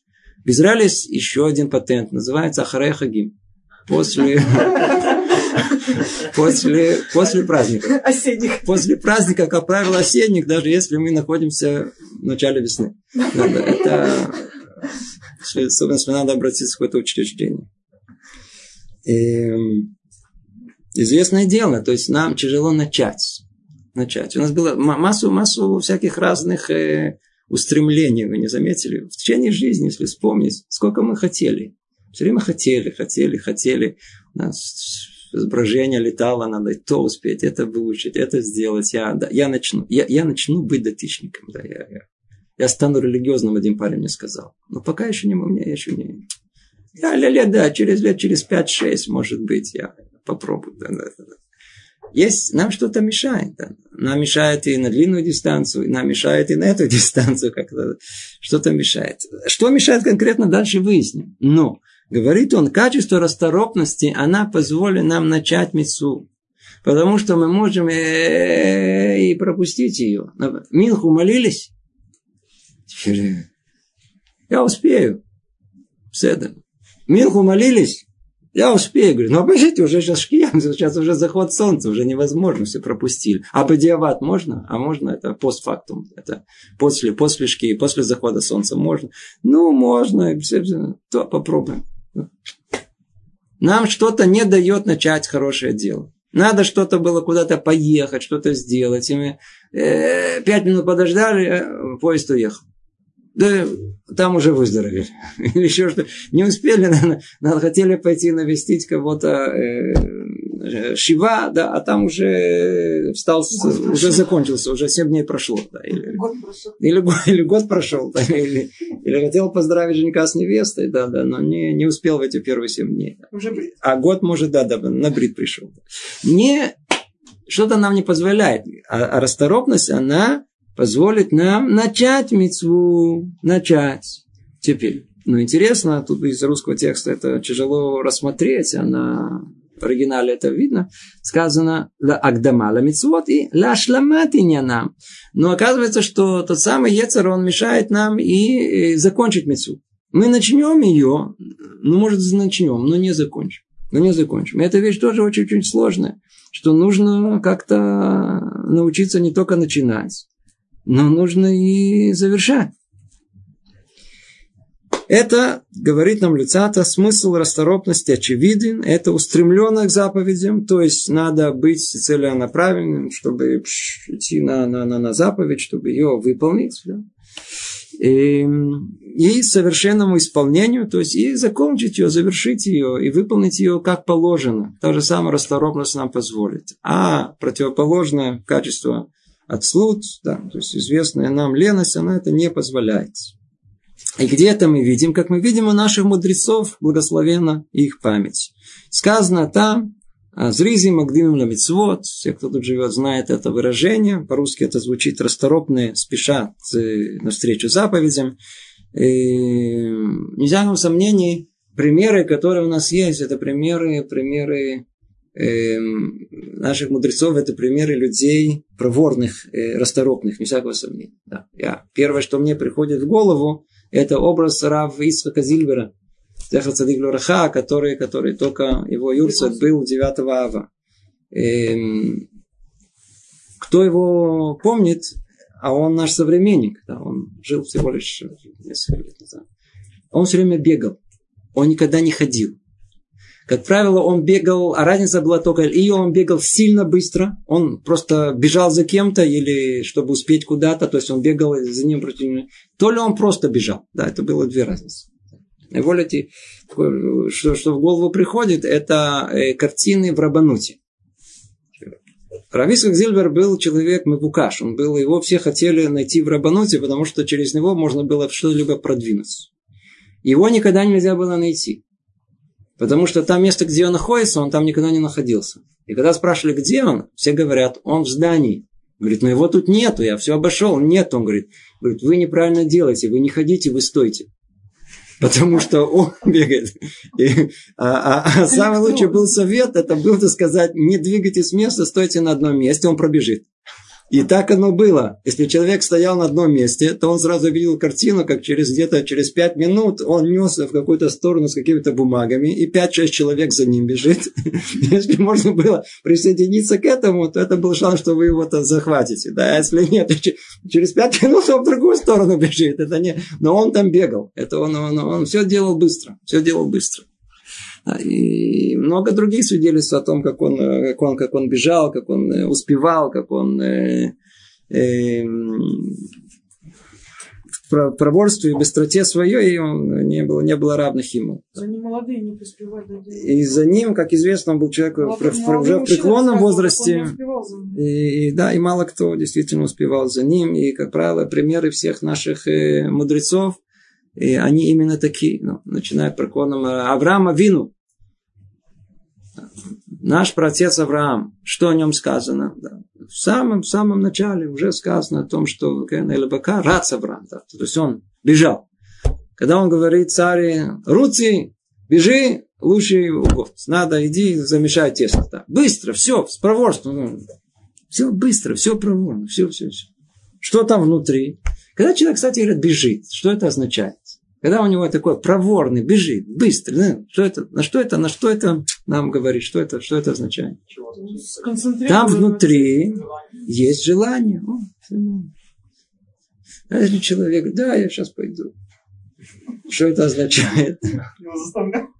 В Израиле есть еще один патент, называется Ахарехагим. После, после, после праздника. Осенних. После праздника, как правило, осенних, даже если мы находимся в начале весны. Это, особенно если надо обратиться в какое-то учреждение. И, эм, известное дело, то есть нам тяжело начать. начать. У нас было массу, массу всяких разных э, устремления, вы не заметили? В течение жизни, если вспомнить, сколько мы хотели. Все время хотели, хотели, хотели. У нас изображение летало, надо то успеть, это выучить, это сделать. Я, да, я, начну, я, я начну быть дотичником. Да, я, я, я стану религиозным, один парень мне сказал. Но пока еще не у меня, еще не... Я лет, да, через лет, через 5-6, может быть, я попробую. Да, да, да есть, нам что-то мешает. Да? Нам мешает и на длинную дистанцию, и нам мешает и на эту дистанцию как-то. Что-то мешает. Что мешает конкретно, дальше выясним. Но Говорит он, качество расторопности, она позволит нам начать мецу. Потому что мы можем и пропустить ее. Минху молились? Я успею. Седа. Минху молились? Я успею. Говорю, ну обождите, уже сейчас шкиям, сейчас уже заход солнца, уже невозможно, все пропустили. А подиават можно? А можно, это постфактум. Это после, после шки, после захода солнца можно. Ну, можно, то попробуем. Нам что-то не дает начать хорошее дело. Надо что-то было куда-то поехать, что-то сделать. И мы э, пять минут подождали, э, поезд уехал. Да там уже выздоровели. Или еще что. Не успели, наверное, надо, хотели пойти навестить кого-то э, э Шива, да, а там уже встал, год уже закончился, уже 7 дней прошло. Да, или, год прошел. Или, или год прошел, да, или, или хотел поздравить жениха с невестой, да, да, но не, не успел в эти первые 7 дней. Да. Уже брит. А год, может, да, да, на брит пришел. Не, что-то нам не позволяет. А, а расторопность, она позволит нам начать мецву, начать. Теперь, ну интересно, тут из русского текста это тяжело рассмотреть, а на оригинале это видно, сказано «ла агдама ла митцвот» и «ла шламат нам». Но оказывается, что тот самый Ецер, он мешает нам и закончить митцву. Мы начнем ее, ну, может, начнем, но не закончим. Но не закончим. И эта вещь тоже очень-очень сложная, что нужно как-то научиться не только начинать, но нужно и завершать. Это, говорит нам Люцата, смысл расторопности очевиден, это устремленно к заповедям, то есть надо быть целенаправленным, чтобы идти на, на, на, на заповедь, чтобы ее выполнить. Да? И, и совершенному исполнению, то есть и закончить ее, завершить ее, и выполнить ее как положено. То же самое расторопность нам позволит. А противоположное качество отслуд, да, то есть известная нам леность, она это не позволяет. И где это мы видим? Как мы видим у наших мудрецов, благословена их память. Сказано там, «А Зризи Магдимим Ламицвод, все, кто тут живет, знает это выражение. По-русски это звучит расторопные, спешат э, навстречу заповедям. И нельзя сомнений, примеры, которые у нас есть, это примеры, примеры э, наших мудрецов это примеры людей проворных, э, расторопных, не всякого сомнения. Да. Я, первое, что мне приходит в голову, это образ Рав Исфака Зильбера, Зехар Цадик который, который только его юрцет был 9 ава. Эм, кто его помнит, а он наш современник, да, он жил всего лишь несколько лет назад. Он все время бегал, он никогда не ходил. Как правило, он бегал, а разница была только, и он бегал сильно быстро, он просто бежал за кем-то, или чтобы успеть куда-то, то есть он бегал за ним против него, то ли он просто бежал. Да, это было две разницы. Волите, что, что в голову приходит, это э, картины в Рабануте. Рависак Зильбер был человек Мебукаш. Он был, его все хотели найти в Рабануте, потому что через него можно было что-либо продвинуться. Его никогда нельзя было найти. Потому что там место, где он находится, он там никогда не находился. И когда спрашивали, где он, все говорят, он в здании. Говорит, ну его тут нету, я все обошел. Нет, он говорит, говорит, вы неправильно делаете, вы не ходите, вы стойте. Потому что он бегает. И, а, а, а самый лучший был совет, это был сказать, не двигайтесь с места, стойте на одном месте, он пробежит. И так оно было. Если человек стоял на одном месте, то он сразу видел картину, как через где-то через пять минут он несся в какую-то сторону с какими-то бумагами, и пять-шесть человек за ним бежит. Если можно было присоединиться к этому, то это был шанс, что вы его-то захватите. Да? А если нет, через пять минут он в другую сторону бежит. Это не... Но он там бегал. Это он, он, он все делал быстро. Все делал быстро. И много других свидетельств о том, как он, как он, как он бежал, как он э, успевал, как он э, э, в проворстве и быстроте своей он не было, не было равных ему. Ним молодые не поспевали. И за ним, как известно, он был человек молодой, в, в, уже в преклонном возрасте. И, и, да, и мало кто действительно успевал за ним. И, как правило, примеры всех наших э, мудрецов, и они именно такие, ну, начиная от проконом Авраама Вину. Наш праотец Авраам, что о нем сказано? Да. В самом самом начале уже сказано о том, что Элабака рац Авраам. Да. То есть он бежал. Когда он говорит царе Руци, Бежи, лучший год. Надо, иди, замешай тесто. Так. Быстро, все, с проворством. Все быстро, все проворно, все, все, все. Что там внутри? Когда человек, кстати, говорит, бежит, что это означает? Когда у него такой проворный, бежит, быстрый, ну, что это, на что это, на что это нам говорит, что это, что это означает? Там внутри есть желание. О, а если человек, да, я сейчас пойду. Что это означает?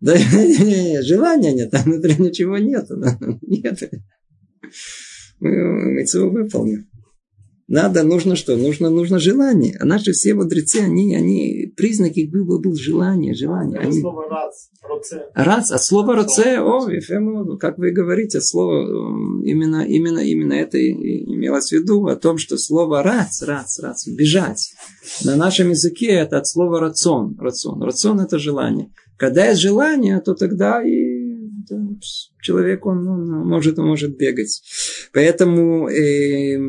Да, не, не, не, желания нет, там внутри ничего нет. Нет. Мы, мы выполним. Надо, нужно что? Нужно, нужно желание. А наши все мудрецы, они, они, признаки их было, было желание, желание. Они... Слово рац, роце. Рац, от слова роце, о, ефему, как вы говорите, слово, именно, именно, именно это имелось в виду, о том, что слово рац, рац, рац, бежать. На нашем языке это от слова рацион, рацион. Рацион это желание. Когда есть желание, то тогда и человек, он, он может, он может бегать. Поэтому э,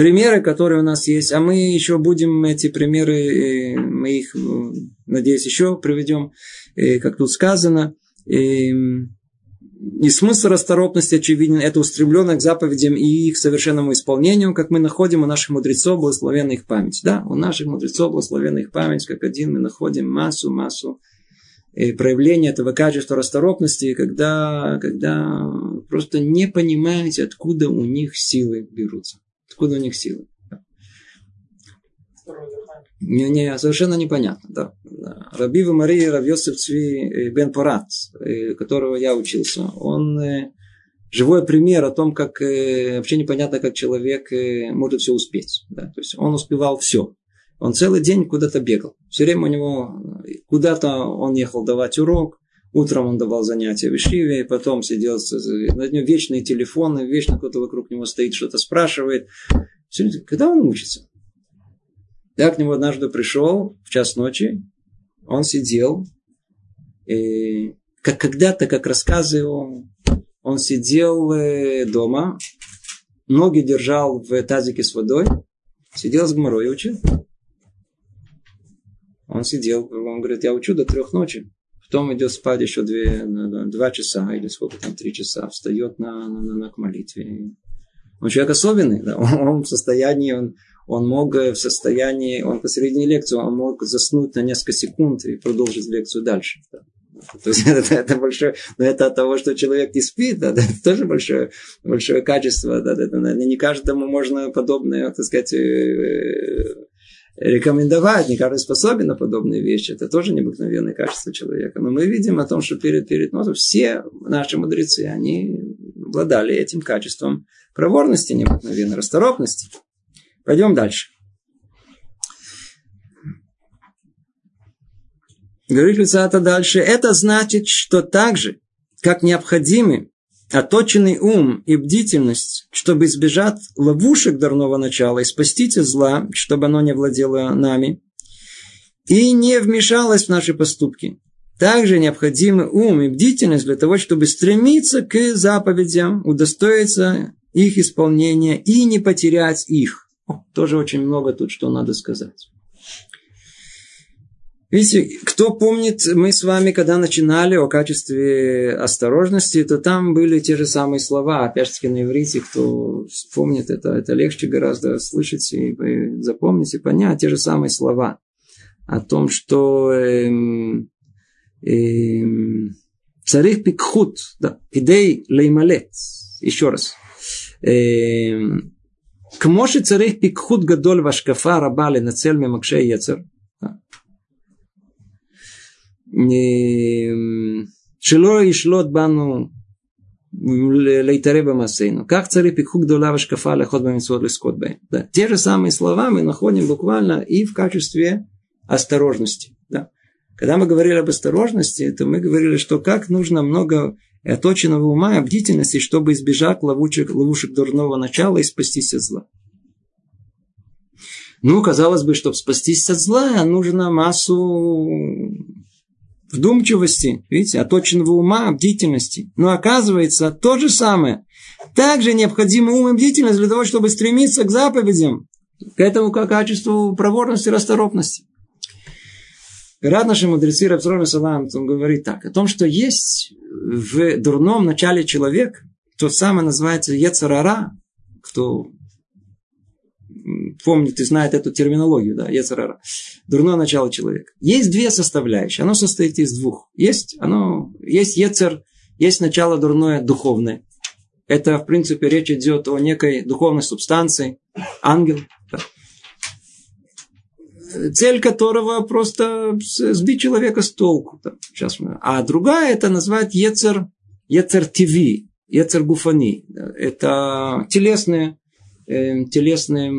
примеры, которые у нас есть, а мы еще будем эти примеры, э, мы их, э, надеюсь, еще приведем, э, как тут сказано. И смысл расторопности очевиден, это устремленность к заповедям и их совершенному исполнению, как мы находим у наших мудрецов благословенная их память. Да, у наших мудрецов благословенная их память, как один мы находим массу, массу проявления этого качества расторопности, когда, когда просто не понимаете, откуда у них силы берутся. Откуда у них силы? Не, не, совершенно непонятно, да. Рабива Мария Равьосиф Цви э, Бен Парат, э, которого я учился, он э, живой пример о том, как вообще непонятно, как человек может все успеть. Да? То есть он успевал все. Он целый день куда-то бегал. Все время у него куда-то он ехал давать урок, Утром он давал занятия в Ишиве, потом сидел, на нем вечные телефоны, вечно кто-то вокруг него стоит, что-то спрашивает. Когда он учится? Я к нему однажды пришел в час ночи, он сидел, и как когда-то, как рассказывал, он сидел э, дома, ноги держал в тазике с водой, сидел с гморой и учил. Он сидел, он говорит, я учу до трех ночи. Потом идет спать еще две, два часа или сколько там, три часа, встает на, на, на, к молитве. Он человек особенный, да? он, он в состоянии, он, он мог в состоянии, он посередине лекции, он мог заснуть на несколько секунд и продолжить лекцию дальше. Да? То есть это, это большое, но это от того, что человек не спит, да, это тоже большое, большое качество. Да, да, да, не каждому можно подобное, так сказать, э, рекомендовать, не каждый способен на подобные вещи. Это тоже необыкновенное качество человека. Но мы видим о том, что перед, перед носом все наши мудрецы, они обладали этим качеством проворности, необыкновенной расторопности. Пойдем дальше. Говорит Люцата дальше. Это значит, что так же, как необходимы оточенный ум и бдительность, чтобы избежать ловушек дурного начала и спастись от зла, чтобы оно не владело нами, и не вмешалось в наши поступки. Также необходимы ум и бдительность для того, чтобы стремиться к заповедям, удостоиться их исполнения и не потерять их. О, тоже очень много тут, что надо сказать. Видите, кто помнит, мы с вами, когда начинали о качестве осторожности, то там были те же самые слова, опять же таки на иврите, кто помнит это, это легче гораздо слышать и запомнить и понять те же самые слова о том, что эм, эм, царих пикхут, да, пидей леймалет, еще раз, эм, к моши царих пикхут гадоль вашкафа рабали на цель мемакше яцер, Шило и шлот бану лейтаре бамасейну. Как цари пикхук дула шкафа лехот бамитсвот лискот Да. Те же самые слова мы находим буквально и в качестве осторожности. Да. Когда мы говорили об осторожности, то мы говорили, что как нужно много оточенного ума и бдительности, чтобы избежать ловушек, ловушек дурного начала и спастись от зла. Ну, казалось бы, чтобы спастись от зла, нужно массу вдумчивости, видите, оточенного ума, бдительности. Но оказывается, то же самое. Также необходимо ум и бдительность для того, чтобы стремиться к заповедям, к этому как качеству проворности и расторопности. Говорят наши мудрецы Рабсром Салам, он говорит так, о том, что есть в дурном начале человек, то самое называется Ецарара, кто помнит и знает эту терминологию, да, Ецарара, дурное начало человека. Есть две составляющие, оно состоит из двух. Есть, оно, есть Ецер, есть начало дурное духовное. Это, в принципе, речь идет о некой духовной субстанции, ангел, цель которого просто сбить человека с толку. Сейчас мы... А другая это называют Ецер, Ецер ТВ, Ецер Гуфани. Это телесное, э, телесное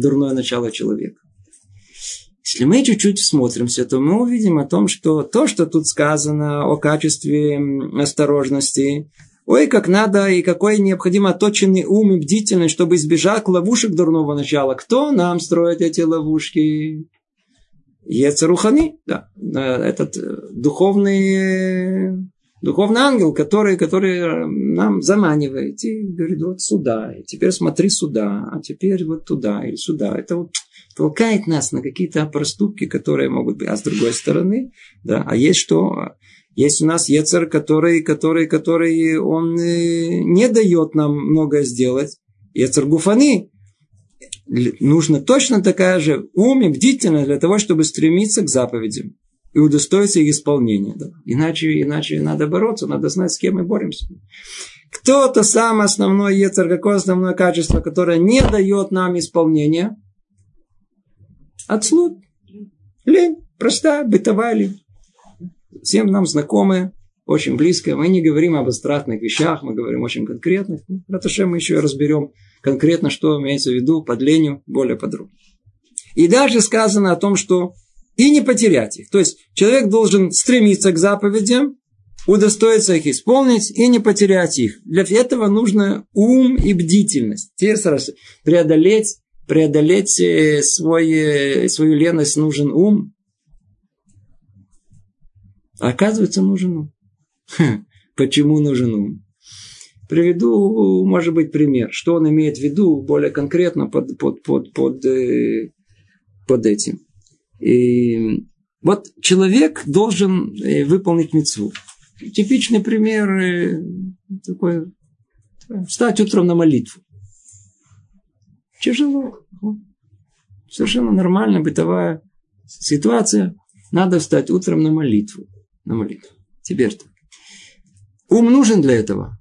дурное начало человека. Если мы чуть-чуть смотримся, то мы увидим о том, что то, что тут сказано о качестве осторожности, Ой, как надо и какой необходимо точенный ум и бдительность, чтобы избежать ловушек дурного начала. Кто нам строит эти ловушки? Ецарухани, да, этот э, духовный, духовный ангел, который, который нам заманивает и говорит, вот сюда, и теперь смотри сюда, а теперь вот туда или сюда. Это вот толкает нас на какие-то проступки, которые могут быть. А с другой стороны, да, а есть что? Есть у нас Ецер, который, который, который, он э, не дает нам многое сделать. Ецер Гуфаны. Нужно точно такая же ум и бдительность для того, чтобы стремиться к заповедям и удостоиться их исполнения. Да. Иначе, иначе надо бороться, надо знать, с кем мы боремся. Кто это самое основное Ецер, какое основное качество, которое не дает нам исполнения? Отслуд. Лень. Простая, бытовая лень всем нам знакомые, очень близкое. Мы не говорим об абстрактных вещах, мы говорим очень конкретных. Это что мы еще разберем конкретно, что имеется в виду под ленью более подробно. И дальше сказано о том, что и не потерять их. То есть человек должен стремиться к заповедям, удостоиться их исполнить и не потерять их. Для этого нужно ум и бдительность. Теперь сразу преодолеть, преодолеть э, свой, э, свою леность нужен ум, оказывается, нужен ум. Почему нужен ум? Приведу, может быть, пример. Что он имеет в виду более конкретно под, под, под, под, э, под этим. И вот человек должен э, выполнить мецву. Типичный пример э, такой, встать утром на молитву. Тяжело. Совершенно нормальная бытовая ситуация. Надо встать утром на молитву на молитву. Теперь так. Ум нужен для этого?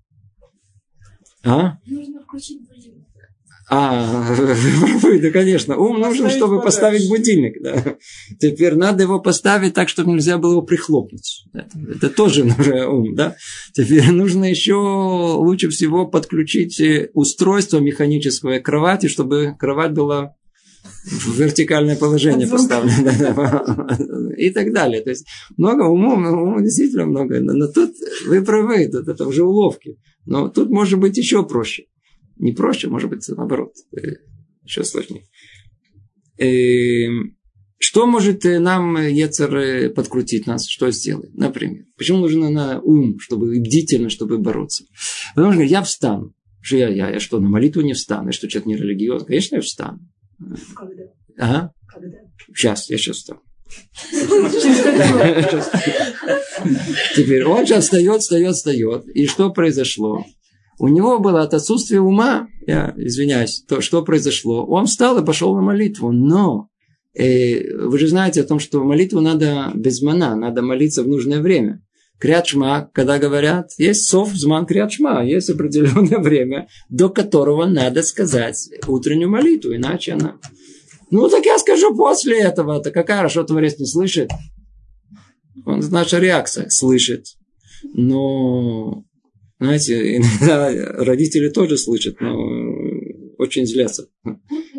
А? Нужно включить будильник. А, да, конечно. Ум поставить нужен, чтобы подальше. поставить будильник. Да. Теперь надо его поставить так, чтобы нельзя было его прихлопнуть. Это, это тоже нужен ум. Да? Теперь нужно еще лучше всего подключить устройство механическое к кровати, чтобы кровать была в вертикальное положение поставлено. И так далее. То есть много умов, умов действительно много. Но тут вы правы, тут это уже уловки. Но тут может быть еще проще. Не проще, может быть, наоборот. Э, еще сложнее. Эм, что может э, нам Ецер э, подкрутить нас? Что сделать? Например. Почему нужно на ум, чтобы бдительно, чтобы бороться? Потому что я встану. Что я, я, я что, на молитву не встану? Я что, человек не религиозный? Конечно, я встану. Когда? Ага. Когда? Сейчас, я сейчас встану. Теперь он сейчас встает, встает, встает. И что произошло? У него было от отсутствия ума, я извиняюсь, то, что произошло. Он встал и пошел на молитву. Но э, вы же знаете о том, что молитву надо без мана, надо молиться в нужное время. Крячма, когда говорят, есть сов зман крячма, есть определенное время, до которого надо сказать утреннюю молитву, иначе она... Ну, так я скажу после этого. Это какая что Творец не слышит? Он, наша реакция слышит. Но, знаете, иногда родители тоже слышат, но очень злятся.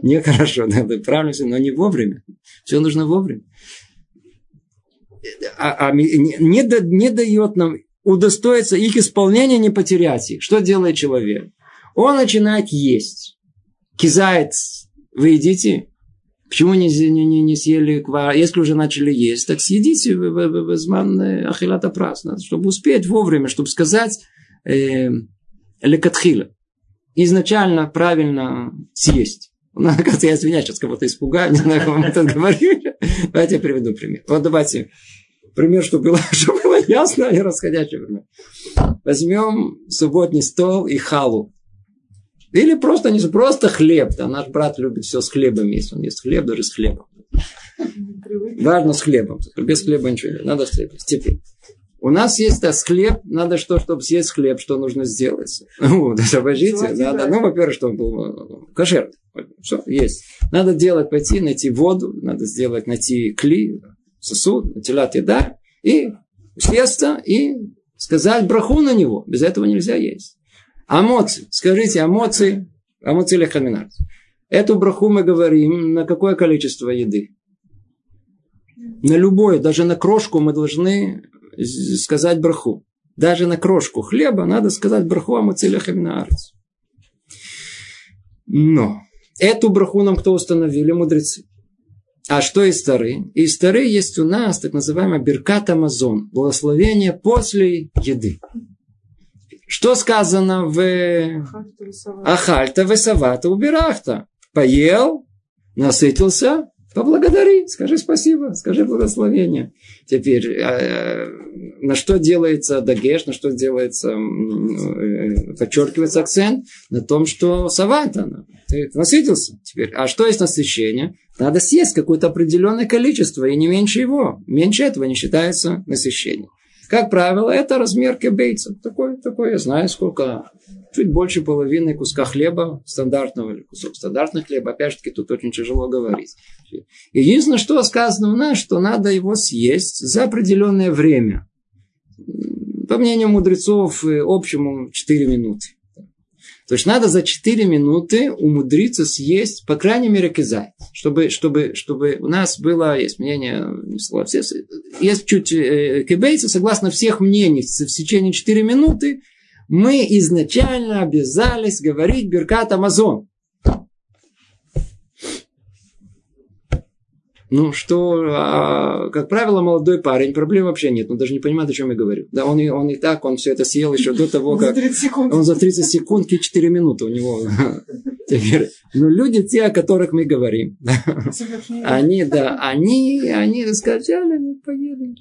Нехорошо, надо правильно, но не вовремя. Все нужно вовремя а, а, не, не дает нам удостоиться их исполнения, не потерять их. Что делает человек? Он начинает есть. Кизает, вы едите? Почему не, не, не, не съели квар? Если уже начали есть, так съедите в, в, в, в зман ахилата праздна, чтобы успеть вовремя, чтобы сказать э, лекатхила. Изначально правильно съесть. Ну, я извиняюсь, сейчас кого-то испугаю, не знаю, кому это говорю. Давайте я приведу пример. Вот давайте пример, чтобы было, чтобы было ясно, и расходящий пример. Возьмем субботний стол и халу. Или просто, не просто хлеб. Да, наш брат любит все с хлебом есть. Он ест хлеб даже с хлебом. Важно с хлебом. Без хлеба ничего нет. Надо с хлебом. Теперь. У нас есть а, хлеб, надо что, чтобы съесть хлеб, что нужно сделать? Ну, обожите, надо, ну, во-первых, чтобы был э, кошер. Все, есть. Надо делать, пойти, найти воду, надо сделать, найти кли, сосуд, телят еда, и съесться, и сказать браху на него. Без этого нельзя есть. Амоции. Скажите, амоции, амоции лехаминар. Эту браху мы говорим на какое количество еды? На любое, даже на крошку мы должны сказать браху. Даже на крошку хлеба надо сказать браху амоции лехаминар. Но эту браху нам кто установили? Мудрецы. А что из Тары? Из Тары есть у нас так называемый Беркат Амазон. Благословение после еды. Что сказано в Ахальта Весавата Убирахта? Поел, насытился, поблагодари, скажи спасибо, скажи благословение. Теперь, э, на что делается дагеш, на что делается, э, подчеркивается акцент? На том, что савата, ты насытился. Теперь, а что есть насыщение? Надо съесть какое-то определенное количество, и не меньше его. Меньше этого не считается насыщением. Как правило, это размер кебейца. Такой, такой, я знаю, сколько. Чуть больше половины куска хлеба стандартного или кусок стандартного хлеба. Опять же тут очень тяжело говорить. Единственное, что сказано у нас, что надо его съесть за определенное время. По мнению мудрецов, э, общему 4 минуты. То есть надо за 4 минуты умудриться съесть, по крайней мере, кизай. Чтобы, чтобы, чтобы у нас было, есть мнение, все, есть чуть э, кибейцы, согласно всех мнений, в течение 4 минуты мы изначально обязались говорить Беркат Амазон. Ну, что, а, как правило, молодой парень, проблем вообще нет. Он даже не понимает, о чем я говорю. Да, он, он и так, он все это съел еще до того, как... Он за 30 секунд и 4 минуты у него. Но люди, те, о которых мы говорим, они, да, они, они скачали, они поели.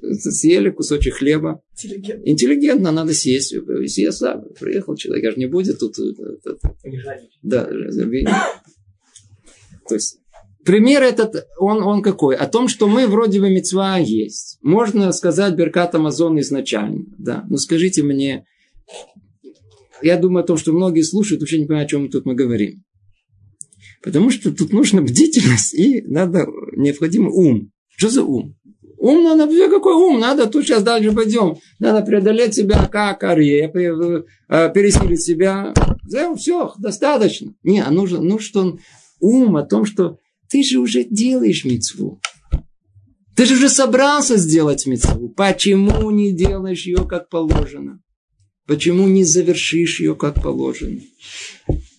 Съели кусочек хлеба. Интеллигентно. Интеллигентно надо съесть. Съесть, да, приехал человек, я же не будет тут. Э, да, то есть Пример этот, он, он какой? О том, что мы вроде бы мецва есть. Можно сказать Беркат Амазон изначально. Да. Но скажите мне, я думаю о том, что многие слушают, вообще не понимают, о чем тут мы говорим. Потому что тут нужна бдительность и надо необходимый ум. Что за ум? Ум надо, какой ум? Надо, тут сейчас дальше пойдем. Надо преодолеть себя как арье, э, пересилить себя. Все, достаточно. Не, а нужно, ну что ум о том, что ты же уже делаешь мецву. Ты же уже собрался сделать мецву. Почему не делаешь ее как положено? Почему не завершишь ее как положено?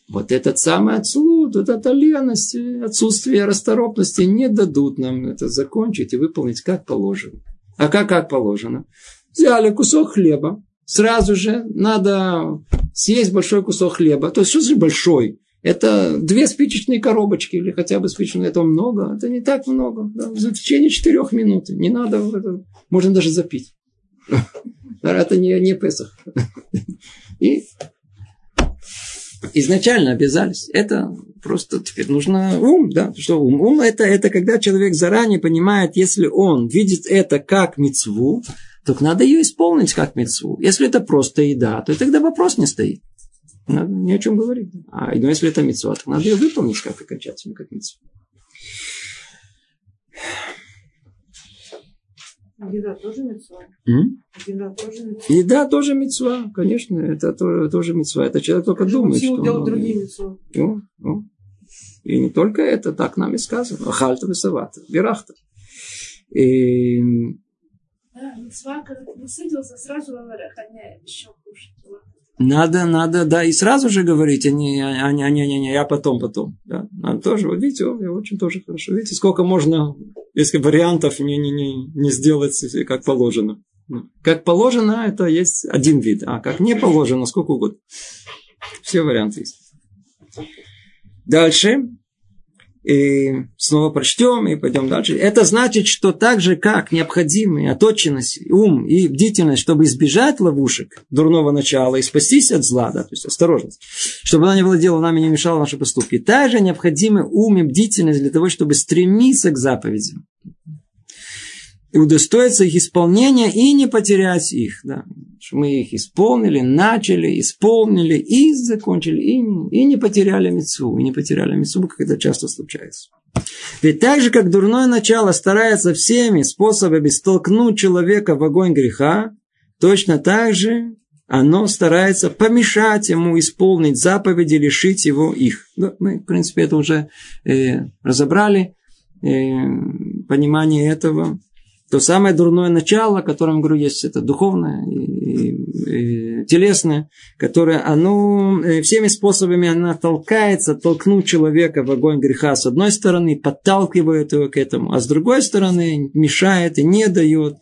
Вот этот самый отсуд, вот эта леность, отсутствие расторопности не дадут нам это закончить и выполнить как положено. А как как положено? Взяли кусок хлеба, сразу же надо съесть большой кусок хлеба. То есть, что значит большой? Это две спичечные коробочки или хотя бы спичечные. Это много. Это не так много. Да, в течение четырех минут. Не надо. Это, можно даже запить. Это не, не Песах. И изначально обязались. Это просто теперь нужно ум, да, что ум? Ум это, это когда человек заранее понимает, если он видит это как мецву, то надо ее исполнить как мецву. Если это просто еда, то тогда вопрос не стоит. Надо ни о чем говорить. А но если это мецва, то надо ее выполнить как окончательно, как мецву. Еда тоже мецва? Еда тоже мецва? Еда тоже мецва, конечно, это тоже, тоже мецва. Это человек только Конечно, думает, что... делать другие. Ну, ну. И не только это, так нам и сказано. Ахальта весавата, бирахта. И... Да, мецва, когда ты насытился, сразу говорят, а не еще кушать. Надо, надо, да, и сразу же говорить, а не, а не, а не, не, не я потом, потом. Да. Надо тоже, вот видите, о, очень тоже хорошо. Видите, сколько можно, если вариантов не, не, не, не сделать как положено. Как положено, это есть один вид, а как не положено, сколько угодно. Все варианты есть. Дальше. И снова прочтем и пойдем дальше. Это значит, что так же, как необходимы оточенность, ум и бдительность, чтобы избежать ловушек дурного начала и спастись от зла, да, то есть осторожность, чтобы она не владела нами, не мешала наши поступки. Также необходимы ум и бдительность для того, чтобы стремиться к заповедям и удостоиться их исполнения и не потерять их. Да. Мы их исполнили, начали, исполнили и закончили, и, и не потеряли мецву, и не потеряли мецву, как это часто случается. Ведь так же, как дурное начало старается всеми способами столкнуть человека в огонь греха, точно так же оно старается помешать ему исполнить заповеди, лишить его их. Ну, мы, в принципе, это уже э, разобрали, э, понимание этого то самое дурное начало, о котором говорю, есть это духовное и, и, телесное, которое оно э, всеми способами оно толкается, толкнуть человека в огонь греха с одной стороны, подталкивает его к этому, а с другой стороны мешает и не дает,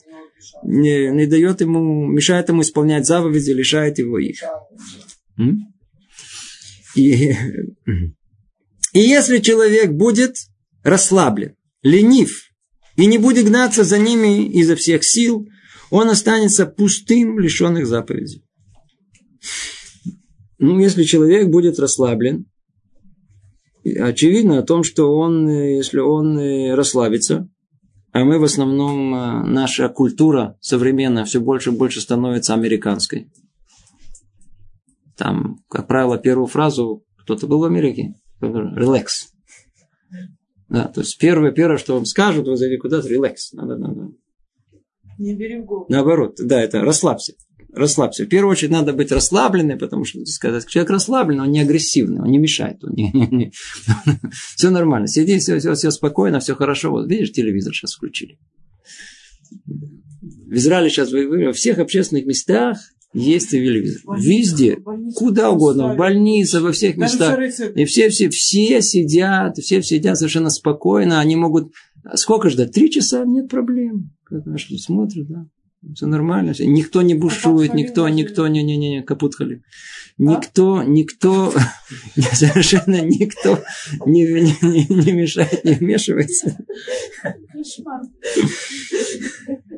не, не дает ему, мешает ему исполнять заповеди, лишает его их. И, и если человек будет расслаблен, ленив, и не будет гнаться за ними изо всех сил, он останется пустым, лишенных заповедей. Ну, если человек будет расслаблен, очевидно о том, что он, если он расслабится, а мы в основном, э, наша культура современная все больше и больше становится американской. Там, как правило, первую фразу, кто-то был в Америке, релакс. Да, то есть первое, первое, что вам скажут, вы зайдете куда-то, релакс. Надо, надо. Не бери в голову. Наоборот, да, это расслабься. Расслабься. В первую очередь надо быть расслабленным, потому что сказать, человек расслабленный, он не агрессивный, он не мешает. Он не, не, не. все нормально. Сиди, все, все, все спокойно, все хорошо. Вот видишь, телевизор сейчас включили. В Израиле сейчас во всех общественных местах есть. Больница, Везде. Куда угодно. В больнице, во всех местах. И все, все, все сидят, все сидят совершенно спокойно. Они могут... Сколько ждать? Три часа? Нет проблем. Смотрят, да. Все нормально. Никто не бушует, никто, никто, не, не, не, не, капут хали. Никто, никто, совершенно никто не, не, не мешает, не вмешивается.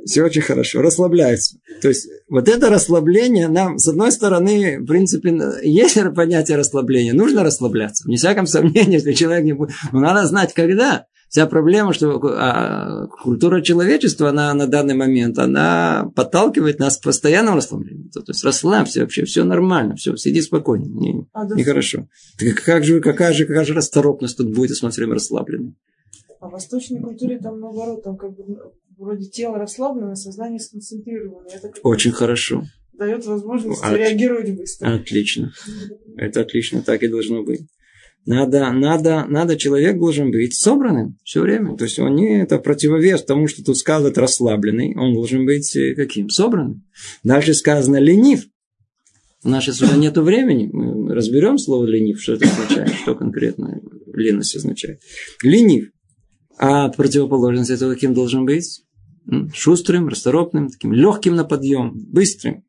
Все очень хорошо, расслабляется. То есть, вот это расслабление нам, с одной стороны, в принципе, есть понятие расслабления, нужно расслабляться. Не всяком сомнении, если человек не будет... Но надо знать, когда. Вся проблема, что а, культура человечества, она на данный момент, она подталкивает нас к постоянному расслаблению. То, то есть расслабься вообще, все нормально, все, сиди спокойно, не, а, нехорошо. Так как же, какая же, какая же расторопность тут будет, если мы все время расслаблены? А в восточной культуре там наоборот, там как бы вроде тело расслаблено, сознание сконцентрировано. Это Очень хорошо. Дает возможность От... реагировать быстро. Отлично. Это отлично, так и должно быть. Надо, надо, надо, человек должен быть собранным все время. То есть он не это противовес тому, что тут сказано расслабленный. Он должен быть э, каким? Собранным. Дальше сказано ленив. У нас сейчас уже нет времени. Мы разберем слово ленив, что это означает, что конкретно леность означает. Ленив. А противоположность этого каким должен быть? Шустрым, расторопным, таким легким на подъем, быстрым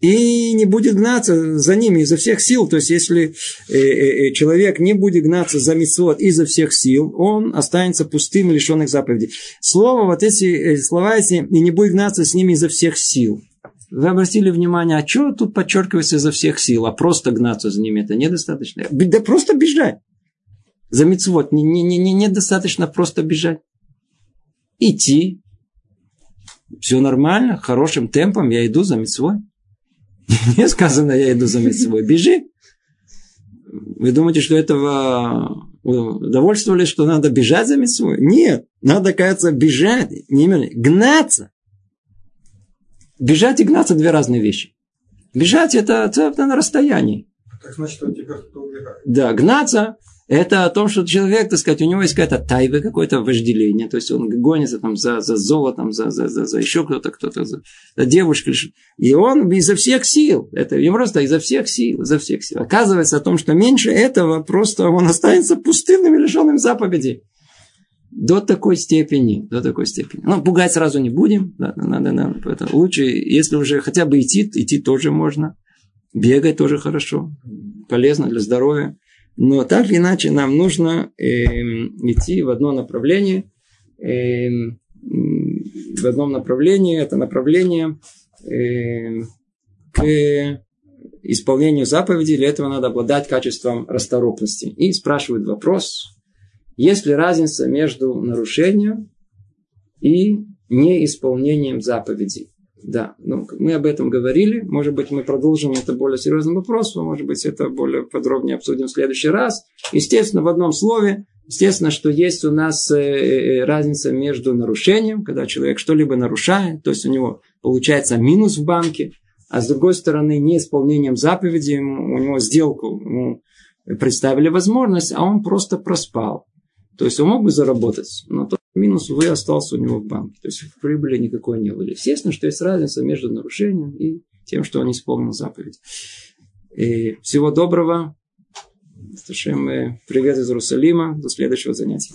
и не будет гнаться за ними изо всех сил. То есть, если э, э, э, человек не будет гнаться за митцвот изо всех сил, он останется пустым лишенных заповедей. Слово, вот эти слова эти, и не будет гнаться с ними изо всех сил. Вы обратили внимание, а что тут подчеркивается изо всех сил, а просто гнаться за ними, это недостаточно. Да просто бежать. За митцвот не, не, не, недостаточно просто бежать. Идти. Все нормально, хорошим темпом я иду за митцвой. Не сказано, я иду за собой. Бежи. Вы думаете, что этого удовольствовались, что надо бежать за митцвой? Нет. Надо, кажется, бежать. Не именно, гнаться. Бежать и гнаться – две разные вещи. Бежать – это, это на расстоянии. Так значит, он тебя кто убегает. Да, гнаться это о том, что человек, так сказать, у него есть какая-то тайва, какое-то вожделение, то есть он гонится там за, за золотом, за, за, за, за еще кто-то, кто-то, за, за девушкой. И он изо всех сил, это не просто изо всех сил, изо всех сил. Оказывается о том, что меньше этого, просто он останется пустынным и лишенным заповедей. До такой степени, до такой степени. Ну, пугать сразу не будем, надо, надо, надо. Это лучше, если уже хотя бы идти, идти тоже можно. Бегать тоже хорошо, полезно для здоровья. Но так или иначе нам нужно э, идти в одно направление, э, в одном направлении, это направление э, к исполнению заповедей, для этого надо обладать качеством расторопности. И спрашивают вопрос, есть ли разница между нарушением и неисполнением заповедей. Да, ну, мы об этом говорили. Может быть, мы продолжим это более серьезным вопросом. Может быть, это более подробнее обсудим в следующий раз. Естественно, в одном слове, естественно, что есть у нас э, э, разница между нарушением, когда человек что-либо нарушает, то есть у него получается минус в банке, а с другой стороны, неисполнением заповеди, у него сделку, ему представили возможность, а он просто проспал. То есть он мог бы заработать, но тот минус, увы, остался у него в банке. То есть прибыли никакой не было. Естественно, что есть разница между нарушением и тем, что он исполнил заповедь. И всего доброго. Привет из Иерусалима. До следующего занятия.